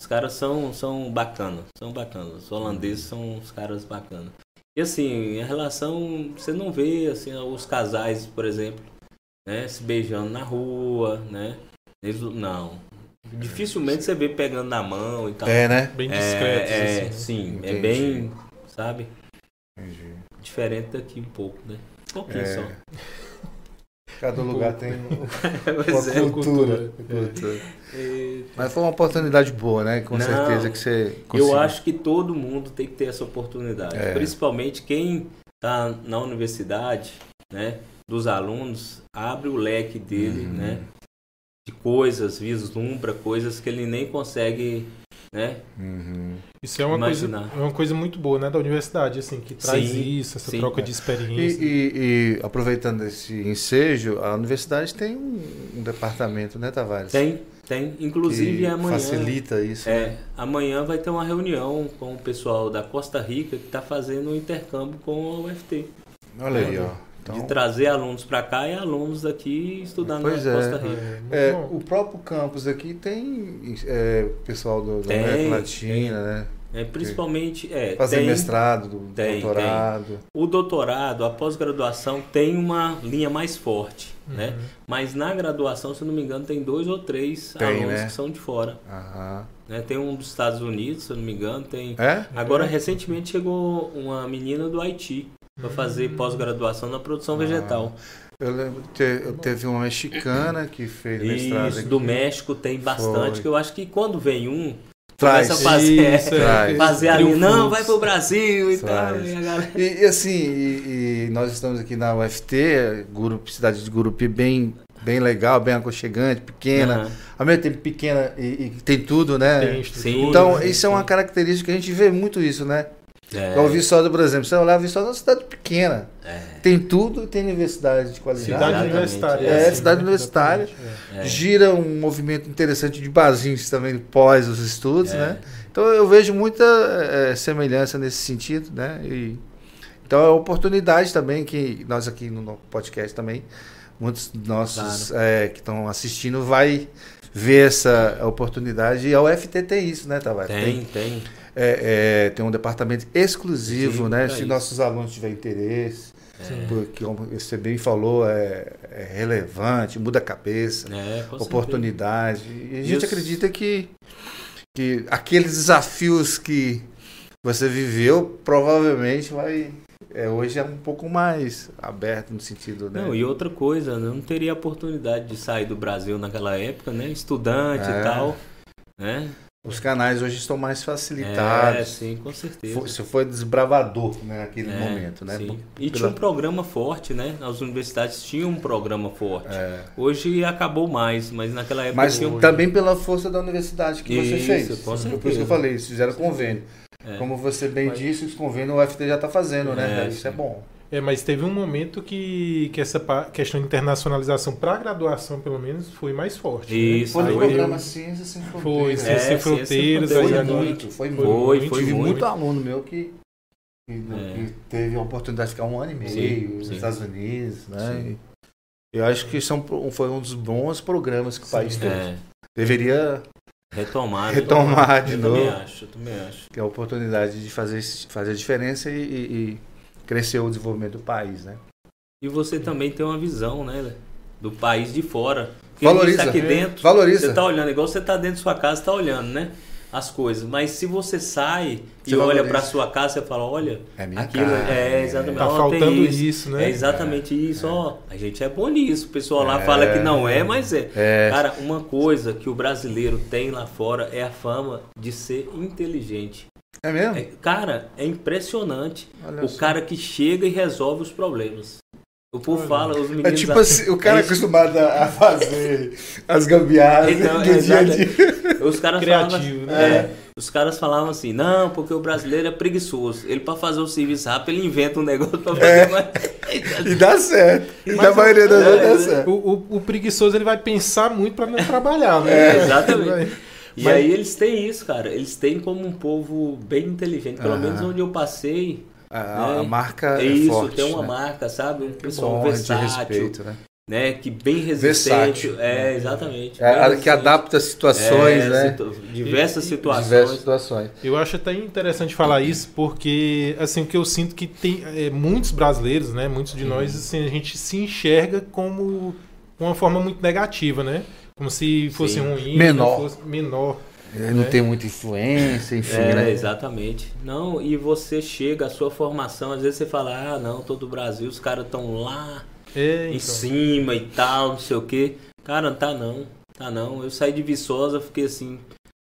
Os caras são, são bacanas, são bacanas. Os holandeses são os caras bacanas. E assim, a relação, você não vê assim, os casais, por exemplo, né, se beijando na rua, né? Eles, não. Dificilmente você vê pegando na mão e tal. É, né? Bem É, discretos, é, assim. sim, é Entendi. bem, sabe? Entendi. Diferente daqui um pouco, né? Um pouquinho É. só. Cada lugar tem (laughs) uma é. cultura. cultura. cultura. É, Mas foi uma oportunidade boa, né? Com Não, certeza que você conseguiu. Eu acho que todo mundo tem que ter essa oportunidade. É. Principalmente quem está na universidade, né? Dos alunos, abre o leque dele, Uhum. né? De coisas, vislumbra coisas que ele nem consegue, né? Uhum. Isso é uma, coisa, Imaginar. é uma coisa muito boa, né, da universidade, assim, que traz Sim, isso, essa sim. troca de E, experiência. e- e, aproveitando esse ensejo, a universidade tem um, um departamento, né, Tavares? Tem, tem. Inclusive que amanhã. facilita isso. É, né? amanhã vai ter uma reunião com o pessoal da Costa Rica que está fazendo um intercâmbio com a UFT. Olha aí, ó. Então, de trazer alunos para cá e alunos daqui estudando Pois na é. Costa Rica. É, muito é, o próprio campus aqui tem é, pessoal do, da Tem, América Latina, né? É, principalmente, é, Fazer tem mestrado, do- tem, doutorado. o doutorado, a pós-graduação tem uma linha mais forte, né? Uhum. Mas na graduação, se eu não me engano, tem dois ou três Tem, alunos né? que são de fora. Aham. Né? Tem um dos Estados Unidos, se eu não me engano, tem. É? Agora, recentemente chegou uma menina do Haiti para fazer pós-graduação na produção Ah, vegetal. Eu lembro que te- eu teve uma mexicana que fez mestrado Isso, aqui. do México tem bastante, Foi. que eu acho que quando vem um, Traz. começa a fazer, Isso, (laughs) é, Traz. fazer ali, não, vai pro Brasil e Traz. tal. E a galera... Assim, e, e nós estamos aqui na UFT, Gurupi, cidade de Gurupi bem, bem legal, bem aconchegante, pequena. Aham. Ao mesmo tempo pequena e, e tem tudo, né? Tem. Então, isso é uma característica que a gente vê muito isso, né? É, o Viçosa, por exemplo, você olhar o Viçosa é uma cidade pequena. é, Tem tudo e tem universidade de qualidade. Cidade Exatamente, universitária. é, assim, cidade né? universitária. É. Gira um movimento interessante de barzinhos também pós os estudos, É. né? Então eu vejo muita eh, semelhança nesse sentido, né? E, então é uma oportunidade também que nós aqui no podcast também, muitos nossos eh, que estão assistindo vai ver essa oportunidade e a UFT tem isso, né, Tavares? Tem, tem. É, é, tem um departamento exclusivo, Sim, né? pra Se isso. nossos alunos tiverem interesse, É, porque como você bem falou, é, é relevante, muda a cabeça, é, oportunidade. E a gente acredita que, que aqueles desafios que você viveu provavelmente vai. É, hoje é um pouco mais aberto no sentido, né? Não, e outra coisa, eu não teria a oportunidade de sair do Brasil naquela época, né? Estudante É. e tal, né? Os canais hoje estão mais É, facilitados. sim, com certeza. Foi- Você foi desbravador né, naquele É, momento, né? sim. E pela- tinha um programa forte, né? As universidades tinham um programa forte. É. Hoje acabou mais, mas naquela época Mas tinha também pela força da universidade que você Isso, fez. com Por isso que eu certeza. falei, eles fizeram convênio. É. Como você bem Mas- disse, os convênios o UFT já está fazendo, né? É, isso é bom. É, mas teve um momento que, que essa questão de internacionalização para graduação, pelo menos, foi mais forte. né? Isso, Foi no Aí programa eu- Ciências Sem Foi, Fronteiras. Ciência É, Sem Ciência Sem Fronteiras, Foi agora- muito, foi Foi, muito. foi Tive muito. muito aluno meu que, que, É. que teve a oportunidade de ficar um ano e meio Sim, nos sim. Estados Unidos, né? Sim. Eu acho que são, foi um dos bons programas que o país teve. É, Deveria retomar. Retomar de eu novo. também acho, eu também acho. ter a oportunidade de fazer, fazer a diferença e, e- crescer o desenvolvimento do país, né? E você também tem uma visão, né? Do país de fora. Porque a Valoriza. tá aqui É. dentro, Valoriza. você tá olhando, igual você tá dentro da sua casa, tá olhando, né? As coisas. Mas se você sai Você e olha valoriza. pra sua casa, você fala, olha, É minha aquilo cara. é exatamente. Tá ó, faltando isso. isso, né? É exatamente isso, ó. A gente é bom nisso. O pessoal lá É. fala que não é, mas é. É. Cara, uma coisa que o brasileiro tem lá fora é a fama de ser inteligente. É mesmo? É, cara, é impressionante. Olha o só. cara que chega e resolve os problemas. O povo Olha. fala, os É meninos. tipo assim, o cara é acostumado a fazer (laughs) as gambiarras Então, do dia a dia. Os caras Criativo, falavam, né? é, os caras falavam assim, não, porque o brasileiro é preguiçoso. Ele, para fazer o serviço rápido, ele inventa um negócio pra fazer É. mais. E dá certo. (laughs) E Mas na maioria das é, vezes dá é. certo. O, o- o preguiçoso ele vai pensar muito pra não trabalhar, né? É, exatamente. E Mas- aí eles têm isso, cara. Eles têm como um povo bem inteligente. Pelo menos onde eu passei. A, né? a marca é é, isso, forte, tem uma né? marca, sabe? Um pessoal Bom, de versátil, respeito, né? né? Que bem resistente. Versátil. É, exatamente. É, Bem que resistente. adapta situações, É, né? situ- Diversas situações. Diversas situações. Eu acho até interessante falar isso porque assim o que eu sinto que tem é, muitos brasileiros, né, muitos de nós assim, a gente se enxerga como uma forma muito negativa, né? Como se fosse Sim. ruim, Menor. né, fosse menor. Ele não É. tem muita influência, enfim, É, né? exatamente. Não, e você chega, a sua formação, às vezes você fala, ah, não, todo o Brasil, os caras estão lá em então. cima e tal, não sei o quê. Cara, tá não, tá não. Eu saí de Viçosa, fiquei assim,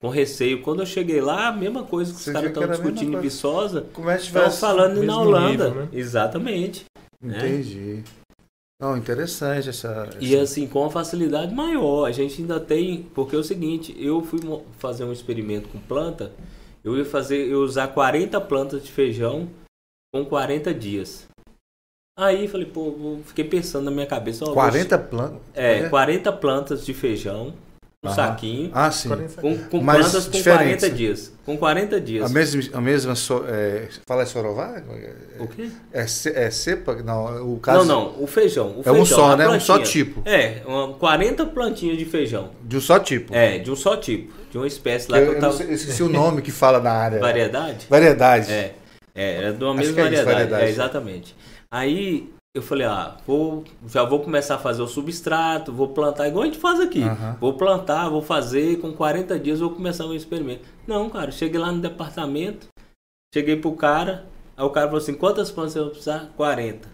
com receio. Quando eu cheguei lá, a mesma coisa que os caras estão discutindo em. Viçosa, Como é que estão tivesse... falando na Holanda. nível, né? Exatamente. né? Não, interessante essa... E essa- assim, com uma facilidade maior. A gente ainda tem. Porque é o seguinte, eu fui fazer um experimento com planta, eu ia fazer, eu ia usar 40 plantas de feijão com 40 dias. Aí falei, pô, fiquei pensando na minha cabeça, vou- 40 plantas? É, 40 plantas de feijão, um saquinho, Ah, sim. 40 com, com Mas plantas com diferentes, 40 né? dias. Com 40 dias. A mesma... A mesma so- é, fala é Sorová? O quê? É, é cepa? Não, o caso... Não, não, o feijão. o É um feijão, só, né? Um só plantinha. tipo. É, uma, 40 plantinhas de feijão. De um só tipo. É, de um só tipo. De uma espécie lá eu, que eu tava. sei, eu esqueci o nome que fala na área. Variedade? Variedade. É. É, era de uma Acho mesma que é isso, variedade. variedade. É, exatamente. Aí eu falei, ah, vou, já vou começar a fazer o substrato, vou plantar igual a gente faz aqui. Aham. Vou plantar, vou fazer, com 40 dias vou começar o meu experimento. Não, cara, cheguei lá no departamento, cheguei pro cara, aí o cara falou assim, quantas plantas eu vou precisar? 40.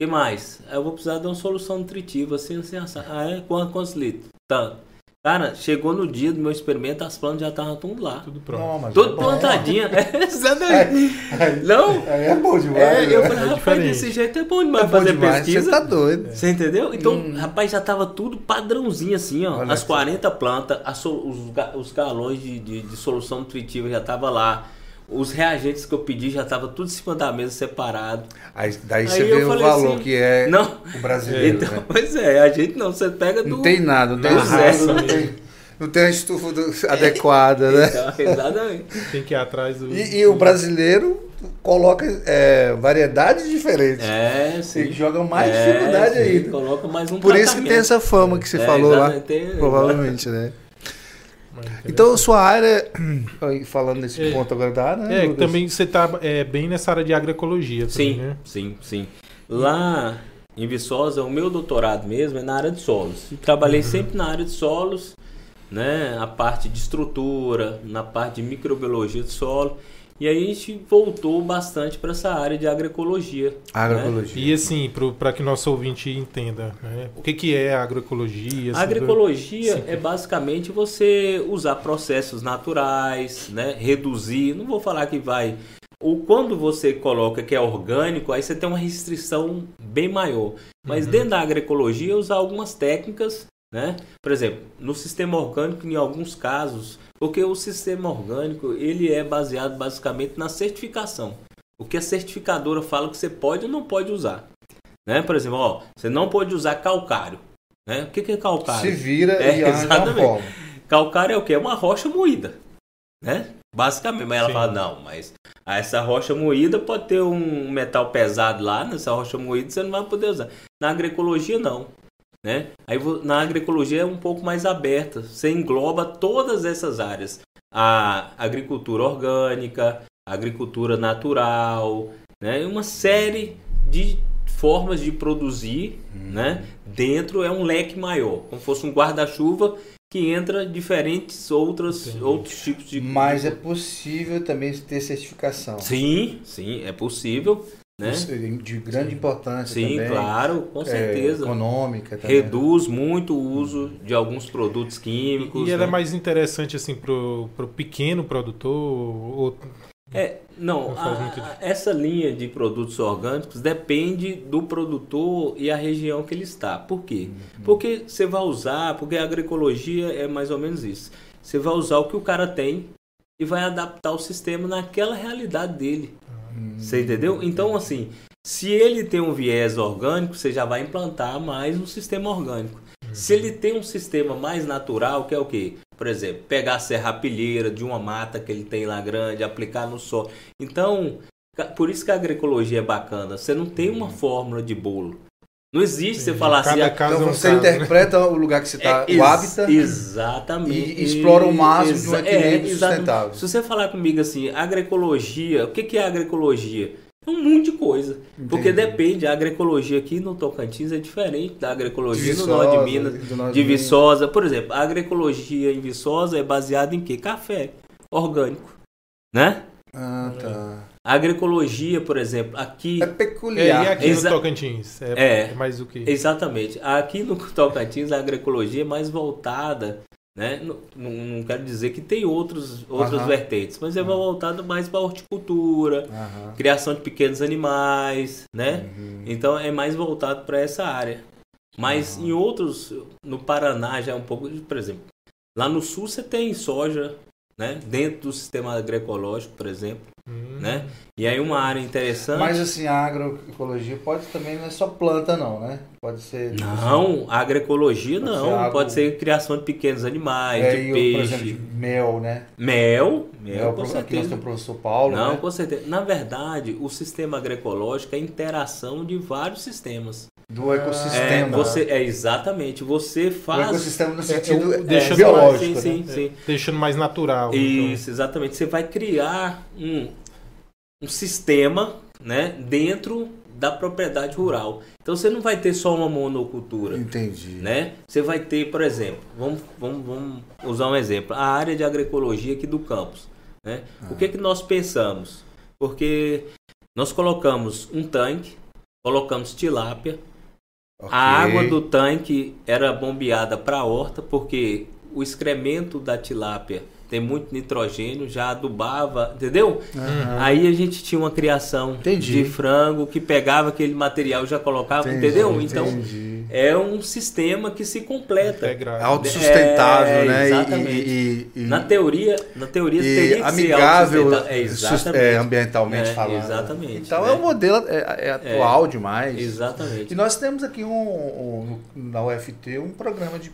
que mais? Eu vou precisar de uma solução nutritiva, assim, assim, assim. Ah, é? Quantos litros? Tanto. Cara, chegou no dia do meu experimento, as plantas já estavam tudo lá. Tudo pronto. Não, Tudo é plantadinha. (laughs) É, exatamente. Aí- Não? aí é bom demais. É, eu né? falei, rapaz, desse jeito é bom demais É bom fazer demais, pesquisa. Você tá doido. Você entendeu? Então, Hum. rapaz, já tava tudo padrãozinho assim, ó. Olha As que- 40 plantas, as so- os, os galões de, de, de solução nutritiva já tava lá. Os reagentes que eu pedi já tava tudo em cima da mesa separado. Aí, daí Aí você vê o valor assim, que é Não. o brasileiro. Então, né? (laughs) pois é, a gente não, você pega do. Não tem nada, não tem zero. não tem, não tem a estufa do- (laughs) adequada, né? Então, exatamente. Tem que ir atrás do. E, e o brasileiro coloca é, variedades diferentes. É, sim. Ele joga mais É, dificuldade sim, ainda. Coloca mais um Por isso que tratamento. tem essa fama que você É, falou lá. tem- Provavelmente, né? Então, sua área, (clears throat) falando nesse É. ponto agora da área, né? É, Lucas? também você está bem nessa área de agroecologia também, Sim, né? sim, sim. Lá em Viçosa, o meu doutorado mesmo é na área de solos. Eu trabalhei sempre na área de solos, né? A parte de estrutura, na parte de microbiologia de solo. E aí a gente voltou bastante para essa área de agroecologia. né? Agroecologia. E assim, para que nosso ouvinte entenda, né? o que, que é a agroecologia? A assim, agroecologia é basicamente você usar processos naturais, né? reduzir. Não vou falar que vai. Ou quando você coloca que é orgânico, aí você tem uma restrição bem maior. Mas Uhum. dentro da agroecologia, usar algumas técnicas, né? Por exemplo, no sistema orgânico, em alguns casos, porque o sistema orgânico ele é baseado basicamente na certificação. O que a certificadora fala que você pode ou não pode usar. Né? Por exemplo, ó, você não pode usar calcário. Né? O que, que é calcário? Se vira É, e exatamente. Calcário é o que? É uma rocha moída. Né? Basicamente. Mas ela Sim. fala, não, mas essa rocha moída pode ter um metal pesado lá, nessa rocha moída você não vai poder usar. Na agroecologia, não. Né? Aí na agroecologia é um pouco mais aberta. Você engloba todas essas áreas. A agricultura orgânica, a agricultura natural, né? Uma série de formas de produzir, né? Dentro é um leque maior, como fosse um guarda-chuva que entra diferentes outras, Entendi. outros tipos de. Mas é possível também ter certificação. Sim, sim, é possível, né? De grande importância Sim, também. claro, com É, certeza. econômica também. Reduz muito o uso de alguns produtos químicos. E ela né? é mais interessante assim pro, pro pequeno produtor ou É, não, a- essa linha de produtos orgânicos depende do produtor e a região que ele está. Por quê? Uhum. Porque você vai usar, porque a agroecologia é mais ou menos isso. Você vai usar o que o cara tem e vai adaptar o sistema naquela realidade dele. Você entendeu? Então, assim, se ele tem um viés orgânico, você já vai implantar mais um sistema orgânico. Se ele tem um sistema mais natural, que é o quê? Por exemplo, pegar a serrapilheira de uma mata que ele tem lá grande, aplicar no solo. Então, por isso que a agroecologia é bacana. Você não tem uma fórmula de bolo. Não existe você falar assim, Cada ah, caso Então é um você caso, né? interpreta o lugar que você está, é, o hábitat, Exatamente. e explora o máximo de um Exa- equilíbrio exatamente. sustentável. Se você falar comigo assim, agroecologia, o que, que é agroecologia? É um monte de coisa. Porque Entendi. depende, a agroecologia aqui no Tocantins é diferente da agroecologia De no norte de Viçosa, Minas, norte de. Viçosa. Por exemplo, a agroecologia em Viçosa é baseada em quê? Café orgânico. Né? Ah, tá. A agroecologia, por exemplo, aqui. É É, e peculiar. aqui Exa- no Tocantins? É, É. é mais o que? Exatamente. Aqui no (laughs) Tocantins, a agroecologia é mais voltada, né? Não, não- quero dizer que tem outros, outras Aham. vertentes, mas é voltada mais para horticultura, Aham. criação de pequenos animais, né? Uhum. Então é mais voltado para essa área. Mas em outros, no Paraná já é um pouco, por exemplo, lá no sul você tem soja, né? Dentro do sistema agroecológico, por exemplo, Hum. né? E aí uma área interessante. Mas assim, a agroecologia pode também não é só planta não, né? Pode ser tipo assim, Não, a agroecologia Pode ser não. algo- Pode ser criação de pequenos animais, é, de e, peixe. por exemplo, de mel, né? Mel, Mel, mel, com aqui nós temos o professor Paulo, Não, né? com certeza. Na verdade, o sistema agroecológico é a interação de vários sistemas. Do É, ecossistema. você, é exatamente, você O faz. ecossistema no É, sentido é, deixa- biológico, sim, né? sim, sim. Deixando mais natural. então. Isso, exatamente. Você vai criar um, um sistema né, dentro da propriedade rural. Então você não vai ter só uma monocultura. Entendi. né? Você vai ter, por exemplo, vamos, vamos, vamos usar um exemplo, a área de agroecologia aqui do campus, né? O que que nós pensamos? Porque nós colocamos um tanque, colocamos tilápia, Ok. a água do tanque era bombeada para a horta, porque o excremento da tilápia tem muito nitrogênio, já adubava, entendeu? Aham. Aí a gente tinha uma criação Entendi. de frango que pegava aquele material e já colocava, Entendi, entendeu? Então entendi. é um sistema que se completa. Integrado. autossustentável, É, né? E- exatamente. E, e- e- Na teoria, na teoria e teria que amigável ser autossustentável. É, é, ambientalmente É, falando. exatamente, Então né? é um modelo é, é atual demais. Exatamente. E nós temos aqui um, um- na UFT um programa de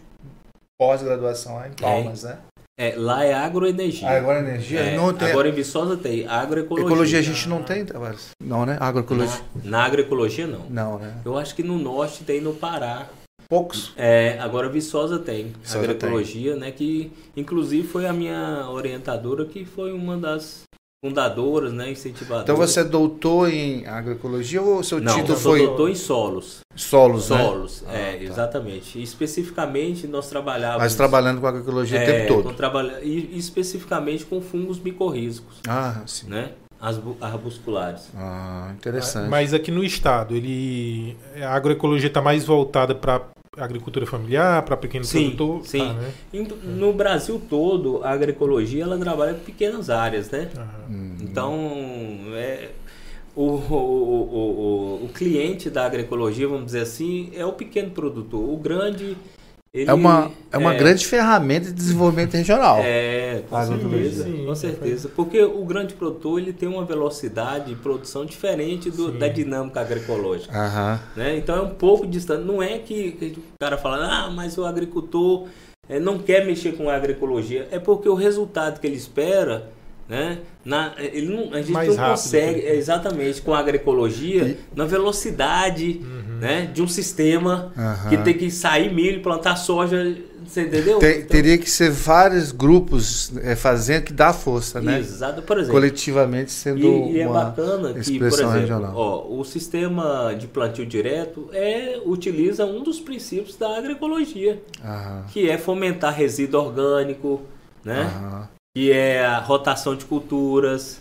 pós-graduação lá em Palmas, né? É, lá é agroenergia. Ah, agora energia É, não tem. Agora em Viçosa tem agroecologia. Ecologia a gente não tem, Tavares? Não, né? Agroecologia. Na agroecologia não. Não, né? Eu acho que no norte tem no Pará. Poucos. É, agora Viçosa tem Viçosa agroecologia, né? Que inclusive foi a minha orientadora que foi uma das fundadoras, né? Incentivadoras. Então você é doutor em agroecologia ou seu não, título eu sou foi doutor em solos. solos, né? Solos, Ah, é, tá. exatamente. E especificamente nós trabalhávamos. Mas trabalhando com agroecologia o é, tempo todo. com trabalha- e especificamente com fungos micorrízicos, Ah, sim. né? As bu- arbusculares. Ah, interessante. Mas aqui no estado, ele a agroecologia está mais voltada para agricultura familiar, para pequeno Sim, produtor? sim. Tá, né? Em- No Brasil todo, a agroecologia ela trabalha com pequenas áreas, né? Aham. Hum. Então, é, o, o, o, o, o cliente da agroecologia, vamos dizer assim, é o pequeno produtor. O grande. Ele, É uma, é uma grande ferramenta de desenvolvimento regional. É, com Agroecologia. certeza, Sim, com certeza. Porque o grande produtor ele tem uma velocidade de produção diferente do- da dinâmica agroecológica. Aham. Né? Então é um pouco distante. Não é que, que o cara fala, ah, mas o agricultor eh, não quer mexer com a agroecologia. É porque o resultado que ele espera, né? Na, ele não, a gente Mais não consegue, né? é, exatamente, com a agroecologia, E- na velocidade Uhum. Né, de um sistema Aham. que tem que sair milho, plantar soja, você entendeu? Te- Então, teria que ser vários grupos é, fazendo que dá força, né? Exato, por exemplo. Coletivamente sendo E, e é uma bacana que, por expressão exemplo, regional. ó, o sistema de plantio direto é, utiliza um dos princípios da agroecologia, Aham, que é fomentar resíduo orgânico, né? aham. Que é a rotação de culturas.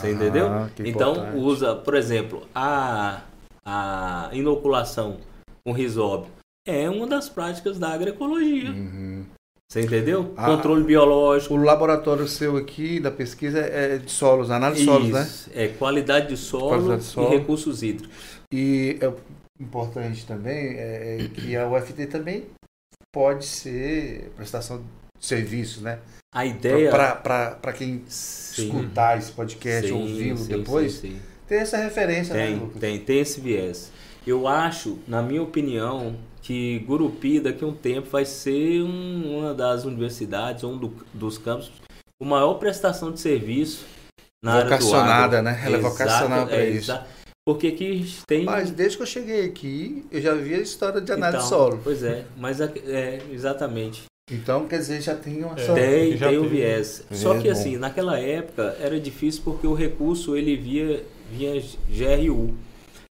Você entendeu? Então importante. usa, por exemplo, a, a inoculação com risóbio. É uma das práticas da agroecologia. Uhum. Você entendeu? Ah, Controle biológico. O laboratório seu aqui da pesquisa é de solos, análise de solos, né? É qualidade de solo, Qualidade de solo. e recursos hídricos. E é importante também é, é que a UFT também pode ser prestação de serviços, né? A ideia. Para quem Sim. escutar esse podcast, ouvi-lo depois, sim, sim. Ter essa referência, né, Tem, Lucas? tem, tem esse viés. Eu acho, na minha opinião, que Gurupi daqui a um tempo vai ser um- uma das universidades, um do- dos campos, com maior prestação de serviço na área do Vocacionada, agro. né? Ela é Exato, vocacionada pra é, isso. exa- Porque aqui tem Mas desde que eu cheguei aqui, eu já vi a história de análise então, solo. Pois é, mas é, exatamente. Então, quer dizer, já tem uma... É. Tem, já tem o tem. viés. Viés Só que bom. assim, naquela época era difícil porque o recurso ele via, vinha GRU.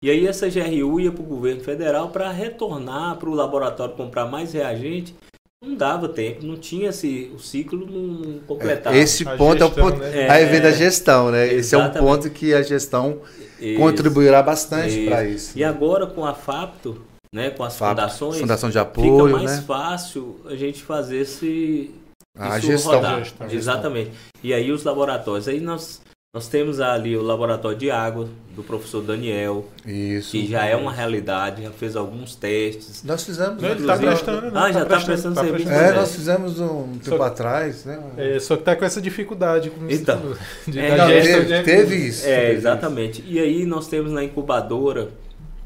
E aí essa GRU ia para o governo federal para retornar para o laboratório comprar mais reagente. Não dava tempo, não tinha esse, o ciclo não, completava. Esse A ponto é o gestão, ponto... né? Aí vem da gestão, né? Esse é um Exatamente. ponto que a gestão Isso, contribuirá bastante para isso. E agora com a FAPTO, né, com as FAP, fundações, Fundação de fica apoio, mais né? fácil a gente fazer esse, A isso gestão. rodar. Gestão. Exatamente. E aí os laboratórios. Aí nós, nós temos ali o laboratório de água do professor Daniel, Isso. que já é uma realidade, já fez alguns testes. Nós fizemos... Não, ele tá Inclusive- prestando, né? Ah, já tá prestando serviço, É, É. nós fizemos um tempo Só- atrás, né? É, só que tá com essa dificuldade. Com Então. de, É, Não, gestão teve, de- teve isso. É, teve exatamente. E aí nós temos na incubadora,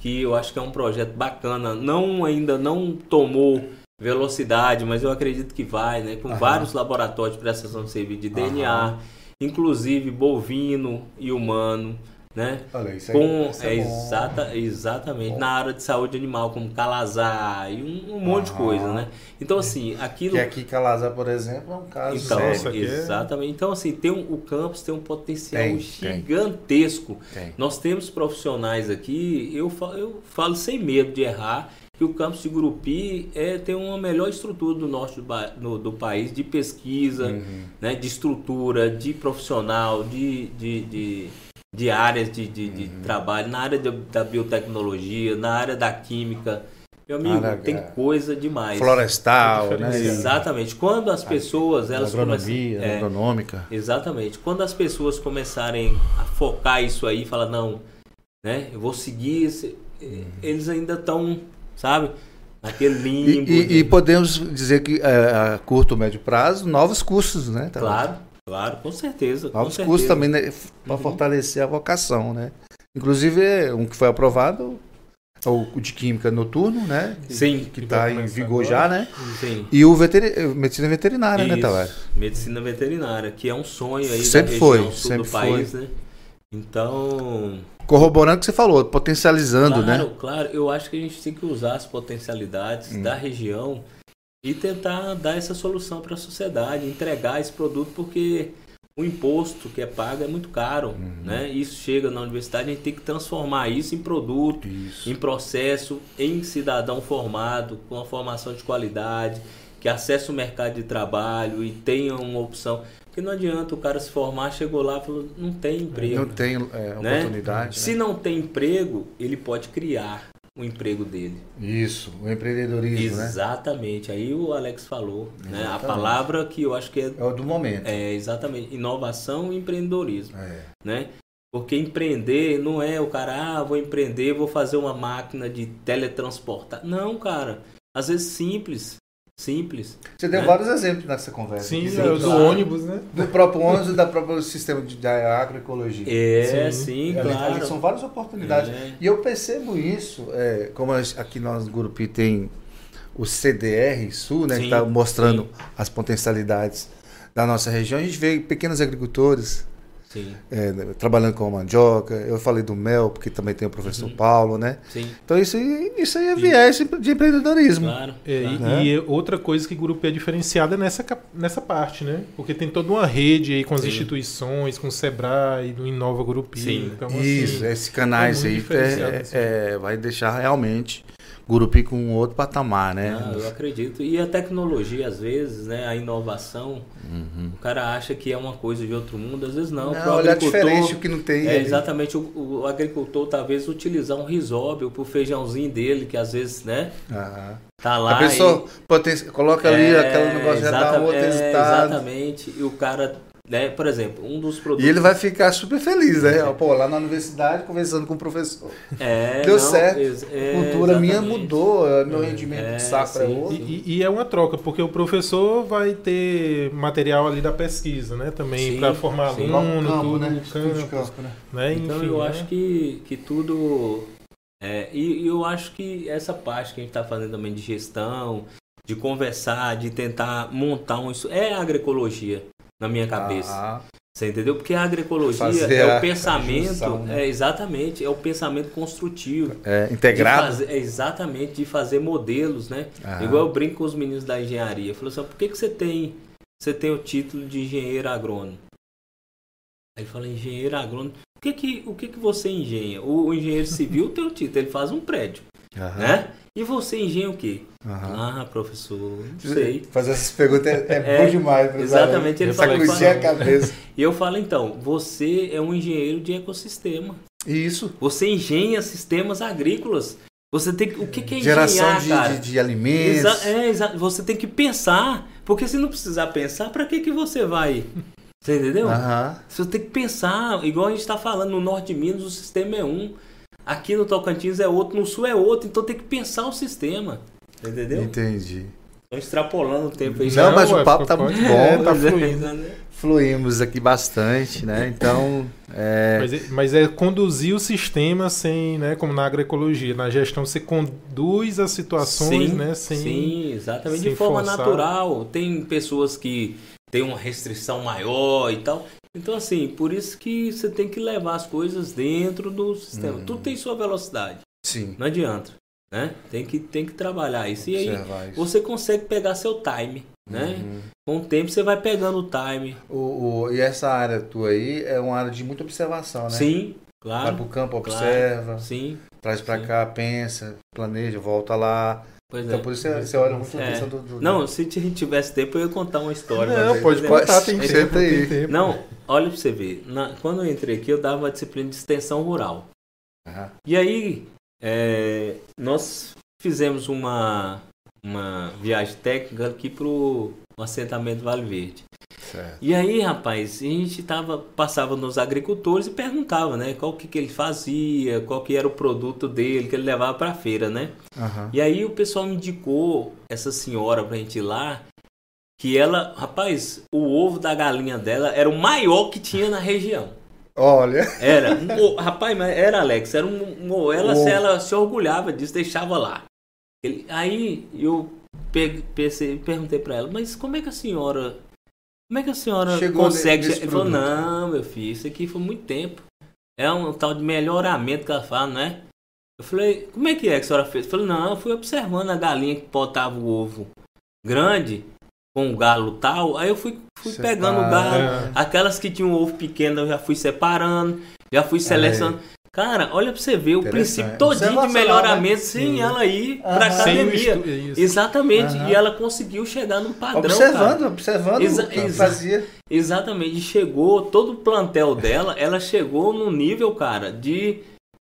que eu acho que é um projeto bacana, não ainda não tomou velocidade, mas eu acredito que vai, né? Com Aham. vários laboratórios de prestação de serviço de DNA, inclusive bovino e humano, né? Olha, isso aí, Com, isso é, é bom. exata, exatamente, Bom. na área de saúde animal, como calazar e um, um monte de Aham. coisa, né? Então, assim, aquilo Que aqui Calazar, por exemplo, é um caso então, sério. É- exatamente. Então, assim, tem um- o campus tem um potencial tem. gigantesco. Tem. Nós temos profissionais aqui, eu falo, eu falo sem medo de errar, que o campus de Gurupi é, tem uma melhor estrutura do norte do, no- do país de pesquisa, Uhum. né, de estrutura, de profissional, de, de, de, de áreas de, de, de Uhum. trabalho, na área da, da biotecnologia, na área da química. Meu amigo, Área- tem coisa demais. Florestal, É né? Exatamente. Quando as pessoas elas agronomia, começam, é, agronômica. exatamente. Quando as pessoas começarem a focar isso aí, falar não, né? Eu vou seguir. esse- Eles ainda estão, sabe? Naquele E, limbo. e- de- e podemos dizer que é, a curto, médio prazo, novos cursos, né? Tá? claro, claro, com certeza. com Novos certeza. cursos também, né? Para Uhum. fortalecer a vocação, né? Inclusive, é, um que foi aprovado, é o de Química Noturno, né? Sim, que está em vigor agora. já, né? sim. E o veteri- Medicina Veterinária, né, Isso, Tavares? Medicina veterinária, que é um sonho aí Sempre da foi, região sul sempre do país, né? Então, Corroborando o que você falou, potencializando, claro, né? claro, eu acho que a gente tem que usar as potencialidades Hum. da região e tentar dar essa solução para a sociedade, entregar esse produto, porque o imposto que é pago é muito caro, Uhum. né? Isso chega na universidade, a gente tem que transformar isso em produto, Isso. em processo, em cidadão formado, com uma formação de qualidade, que acesse o mercado de trabalho e tenha uma opção. Porque não adianta o cara se formar, chegou lá e falou, não tem emprego. Não tem é, né? oportunidade. Se né? não tem emprego, ele pode criar o emprego dele. Isso, o empreendedorismo, né? Exatamente. Aí o Alex falou, né? A palavra que eu acho que é, É o do momento. é exatamente inovação e empreendedorismo, É. né? Porque empreender não é o cara, ah, vou empreender, vou fazer uma máquina de teletransportar. Não, cara. Às vezes simples, simples. Você deu né? vários exemplos nessa conversa. Sim, aqui, é do claro. ônibus, né? do próprio ônibus e da próprio sistema de, da agroecologia. É, Sim. sim, Ali- claro. ali são várias oportunidades. É. E eu percebo isso, é, como aqui nós no Gurupi tem o CDR Sul, né, que Sim, está mostrando sim. as potencialidades da nossa região. A gente vê pequenos agricultores é, trabalhando com a mandioca. Eu falei do mel, porque também tem o professor Paulo, né? sim, Então isso, aí- isso aí é viés de empreendedorismo. claro. É, e- claro. Né? e, outra coisa que Gurupi é diferenciada é nessa, nessa parte, né? Porque tem toda uma rede aí com as Sim. instituições, com o Sebrae, do Inova Gurupi. Sim. Então, Isso, assim, esses canais é aí diferenciado, é- assim. é, vai deixar realmente Gurupi com um outro patamar, né? Ah, eu acredito. E a tecnologia, às vezes, né, a inovação, o cara acha que é uma coisa de outro mundo, às vezes não. Não, agricultor, diferente o que não tem. É, exatamente, o, o agricultor talvez utilizar um risóbio pro feijãozinho dele, que às vezes, né, Aham. tá lá A pessoa e- coloca ali É, aquele negócio já dá outro é, resultado. Exatamente, e o cara né, por exemplo, um dos produtos. E ele vai ficar super feliz, né? Pô, lá na universidade, conversando com o professor. É, Deu não, certo. é, a cultura minha mudou, meu rendimento É, de safra é outro. E, e é uma troca, porque o professor vai ter material ali da pesquisa, né? Também para formar sim. aluno, Campo, tudo, né? campo, campo, né? né? Então Enfim, eu né? acho que, que tudo. É, e, e eu acho que essa parte que a gente está fazendo também de gestão, de conversar, de tentar montar um. isso É agroecologia na minha cabeça. Ah, Você entendeu? Porque a agroecologia Fazer é o pensamento. junção, né? É exatamente, é o pensamento construtivo. é, integrado. fazer- é exatamente, de fazer modelos, né? Ah. Igual eu brinco com os meninos da engenharia. Eu falo assim, por que, que você tem você tem o título de engenheiro agrônomo? Aí fala, engenheiro agrônomo. O que que, o que, que você engenha? O, o engenheiro civil tem o título, ele faz um prédio, Aham, né? E você engenha o quê? aham. Ah, professor, não sei. Fazer essas perguntas é, é, É, bom demais. para exatamente, ele coisinha ele a cabeça. (laughs) E eu falo, então, você é um engenheiro de ecossistema. Isso. Você engenha sistemas agrícolas. Você tem que. O que, que é Geração engenhar, de, cara? de, de alimentos. Exa é, exa você tem que pensar. Porque se não precisar pensar, pra que, que você vai? Você entendeu? Aham. Você tem que pensar, igual a gente está falando, no norte de Minas o sistema é um, aqui no Tocantins é outro, no sul é outro, então tem que pensar o sistema. Entendeu? Entendi. Estão extrapolando o tempo aí. Não, mas o ué, papo fica- tá muito bom. é, tá é, fluindo. né? Fluímos aqui bastante, né? Então, é, Mas, é- mas é conduzir o sistema sem, né, como na agroecologia, na gestão você conduz as situações, sim, né, sem sim, exatamente sem de forma forçar. natural. Tem pessoas que têm uma restrição maior e tal. Então, assim, por isso que você tem que levar as coisas dentro do sistema. Hum. Tudo tem sua velocidade. sim. Não adianta. Né? Tem, que, tem que trabalhar isso. E aí isso. você consegue pegar seu time. Né? Uhum. Com o tempo você vai pegando o time. O, o- e essa área tua aí é uma área de muita observação, né? Sim, Vai claro. pro campo, claro. observa, Sim, traz pra sim. cá, pensa, planeja, volta lá. Pois Então é. por isso você, você olha muito a É. questão do, do- Não, se a gente tivesse tempo, eu ia contar uma história. Não, pode contar, tem Senta tempo, aí. Não, olha pra você ver. Na- quando eu entrei aqui, eu dava uma disciplina de extensão rural. Aham. E aí, é, nós fizemos uma, uma viagem técnica aqui pro assentamento Vale Verde. Certo. E aí, rapaz, a gente tava, passava nos agricultores e perguntava, né? Qual que, que ele fazia, qual que era o produto dele que ele levava pra feira, né? Aham. E aí o pessoal me indicou essa senhora pra gente ir lá, que ela, rapaz, o ovo da galinha dela era o maior que tinha na região. Olha, Era, um rapaz, mas era Alex, era um, um- ela, Ovo. ela se orgulhava disso, deixava lá. Ele- aí eu pe- pensei, perguntei pra ela, mas como é que a senhora, como é que a senhora Chegou consegue? Ele falou, não, meu filho, isso aqui foi muito tempo. É um tal de melhoramento que ela fala, não é? Eu falei, como é que é que a senhora fez? Eu falei, não, eu fui observando a galinha que botava o ovo grande, com o galo tal, aí eu fui, fui Separa. pegando o galo, É. aquelas que tinham ovo pequeno eu já fui separando, já fui selecionando. Cara, olha pra você ver o princípio todinho de melhoramento né? sem Sim. ela ir pra. Sem o academia. estu- isso. Exatamente, Aham. e ela conseguiu chegar num padrão, observando, cara. observando Exa- o que exa- fazia. Exatamente, e chegou, todo o plantel dela, ela chegou num nível, cara, de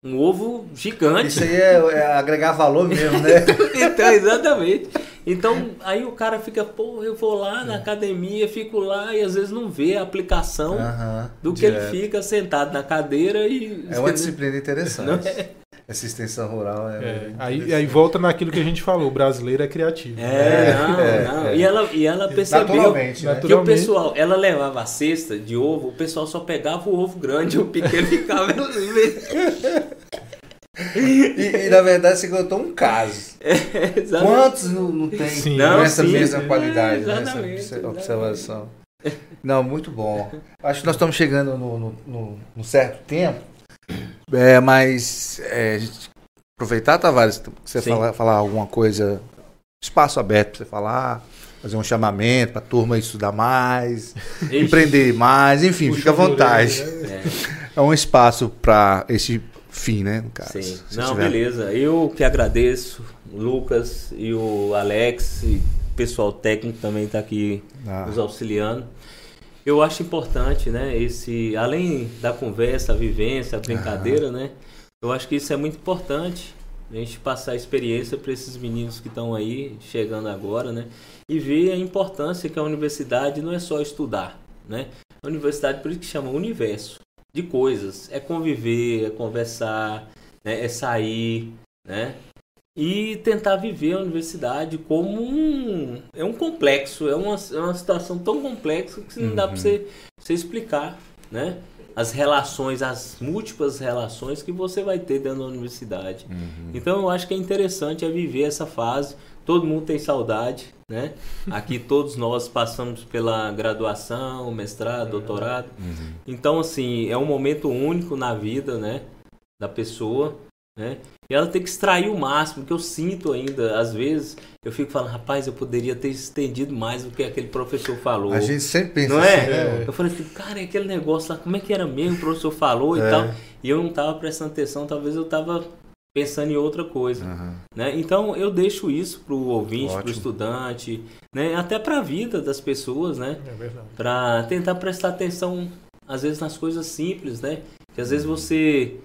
um ovo gigante. Isso aí é, é agregar valor mesmo, né? (laughs) então, exatamente. Então, aí o cara fica, pô, eu vou lá na academia, fico lá e às vezes não vê a aplicação Aham, do que direto. ele fica sentado na cadeira e. É uma (laughs) disciplina interessante. É? Essa extensão rural é. É, aí, aí volta naquilo que a gente falou, o brasileiro é criativo. É, não, É, não. é. E, ela, e ela percebeu Naturalmente, né? que o pessoal, ela levava a cesta de ovo, o pessoal só pegava o ovo grande, o pequeno ficava. E, e, na verdade você contou um caso. (laughs) Exatamente. Quantos não, não tem Sim. com Não, essa sim, mesma sim. qualidade, né? Exatamente, essa exatamente. observação? Não, muito bom. Acho que nós estamos chegando no, no, no- no certo tempo. É, mas é, a gente aproveitar, Tavares, você falar, falar alguma coisa, espaço aberto para você falar, fazer um chamamento para a turma estudar mais, Ixi, empreender mais, enfim, Puxa fica à vontade. né? é. É um espaço para esse fim, né, no caso. Sim. Não, tiver- beleza. Eu que agradeço, Lucas e o Alex, e o pessoal técnico também está aqui Ah, nos auxiliando. Eu acho importante, né, esse, além da conversa, a vivência, a brincadeira, né, eu acho que isso é muito importante, a gente passar a experiência para esses meninos que estão aí, chegando agora, né, e ver a importância que a universidade não é só estudar, né, A universidade, por isso que chama universo de coisas. É conviver, é conversar, né? é sair, né? E tentar viver a universidade como um. É um complexo, é uma, é uma situação tão complexa que não dá para você, você explicar, né? As relações, as múltiplas relações que você vai ter dentro da universidade. Uhum. Então eu acho que é interessante é viver essa fase. Todo mundo tem saudade, né? Aqui todos nós passamos pela graduação, mestrado, doutorado. Uhum. Então, assim, é um momento único na vida, né? Da pessoa, né? E ela tem que extrair o máximo, que eu sinto ainda, às vezes, eu fico falando, rapaz, eu poderia ter estendido mais do que aquele professor falou. A gente sempre pensa Não é? assim, né? Eu falei assim, cara, é aquele negócio lá, como é que era mesmo? O professor falou e É. tal. E eu não tava prestando atenção, talvez eu tava pensando em outra coisa. Aham. Né? Então eu deixo isso pro ouvinte, pro Ótimo. estudante, né? até pra vida das pessoas, né? É verdade. Para tentar prestar atenção, às vezes, nas coisas simples, né? Que às vezes você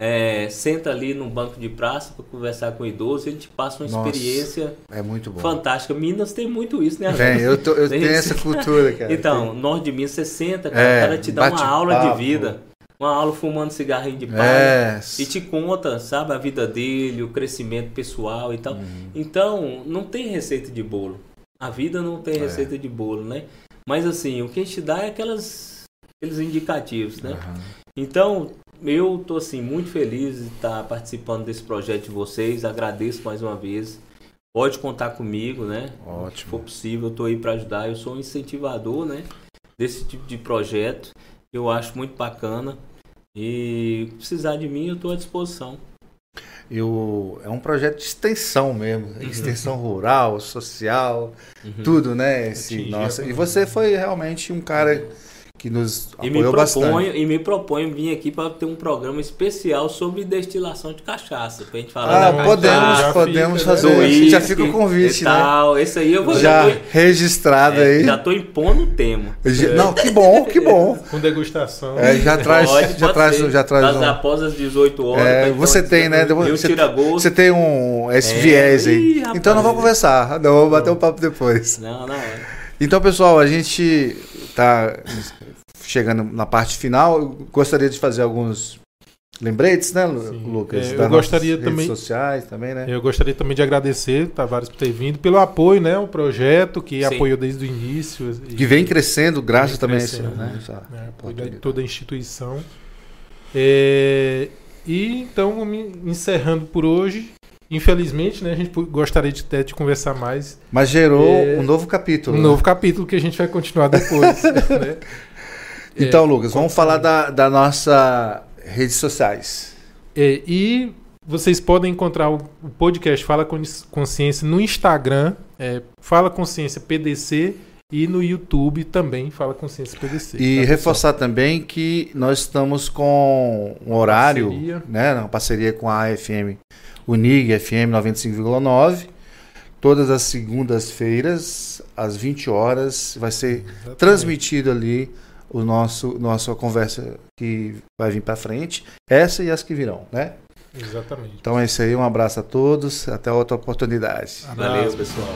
é, senta ali num banco de praça para conversar com o idoso e ele te passa uma Nossa, experiência É muito bom. fantástica. Minas tem muito isso, né? Tem, eu, tô- eu Tem tenho essa cultura, cara. Então, norte de Minas, você senta, cara, É, o cara te dá uma aula papo. de vida. Uma aula fumando cigarrinho de palha. É. E te conta, sabe, a vida dele, o crescimento pessoal e tal. Uhum. Então, não tem receita de bolo. A vida não tem É. receita de bolo, né? Mas assim, o que a gente dá é aquelas, aqueles indicativos, né? Aham. Então, eu tô assim muito feliz de estar participando desse projeto de vocês. Agradeço mais uma vez. Pode contar comigo, né? Se for Ótimo. possível, eu tô aí para ajudar. Eu sou um incentivador, né? Desse tipo de projeto. Eu acho muito bacana. E precisar de mim, eu tô à disposição. E o- é um projeto de extensão mesmo. Extensão rural, social, Uhum. tudo, né? Esse, nossa, e você foi realmente um cara que nos E me apoiou proponho, bastante. e me proponho vir aqui para ter um programa especial sobre destilação de cachaça. Pra gente falar Ah, da podemos, cachaça, já podemos fica, né? fazer. a gente já fica o convite, e né? tal. Esse aí eu vou Já já tô, registrado é, aí. já tô impondo o tema. Já- Não, que bom, que bom. Com degustação. É, já traz, Pode, já pode traz, ser. já traz um- após as 18 horas. É, então você tem, né? Você-. Você tem um esse É. viés aí. Ih, rapaz. então não vamos conversar. Não, vamos bater um papo depois. Não, não. é. Então, pessoal, a gente tá chegando na parte final. Eu gostaria de fazer alguns lembretes, né, Sim. Lucas? É, eu gostaria também- redes sociais também, né? Eu gostaria também de agradecer, Tavares, por ter vindo, pelo apoio, né? O projeto que Sim. apoiou desde o início. e- Que vem crescendo, graças Vem também a esse, crescendo, né, essa né, de oportunidade. toda a instituição. É, e então, me- encerrando por hoje, infelizmente, né, a gente gostaria de até de conversar mais Mas gerou É, um novo capítulo. um né? novo capítulo que a gente vai continuar depois. (laughs) né? Então, É, Lucas, vamos falar da, da nossa redes sociais. É, e vocês podem encontrar o, podcast Fala Consciência no Instagram, é, Fala Consciência PDC, e no YouTube também Fala Consciência PDC. E tá, pessoal? reforçar também que nós estamos com um horário, Parceria. né, uma parceria com a AFM Unig FM 95,9. Todas as segundas-feiras, às 20 horas, vai ser Exatamente. transmitido ali o nosso nossa conversa que vai vir para frente, essa e as que virão, né? Exatamente. Então é isso aí, um abraço a todos, até outra oportunidade. Valeu, pessoal.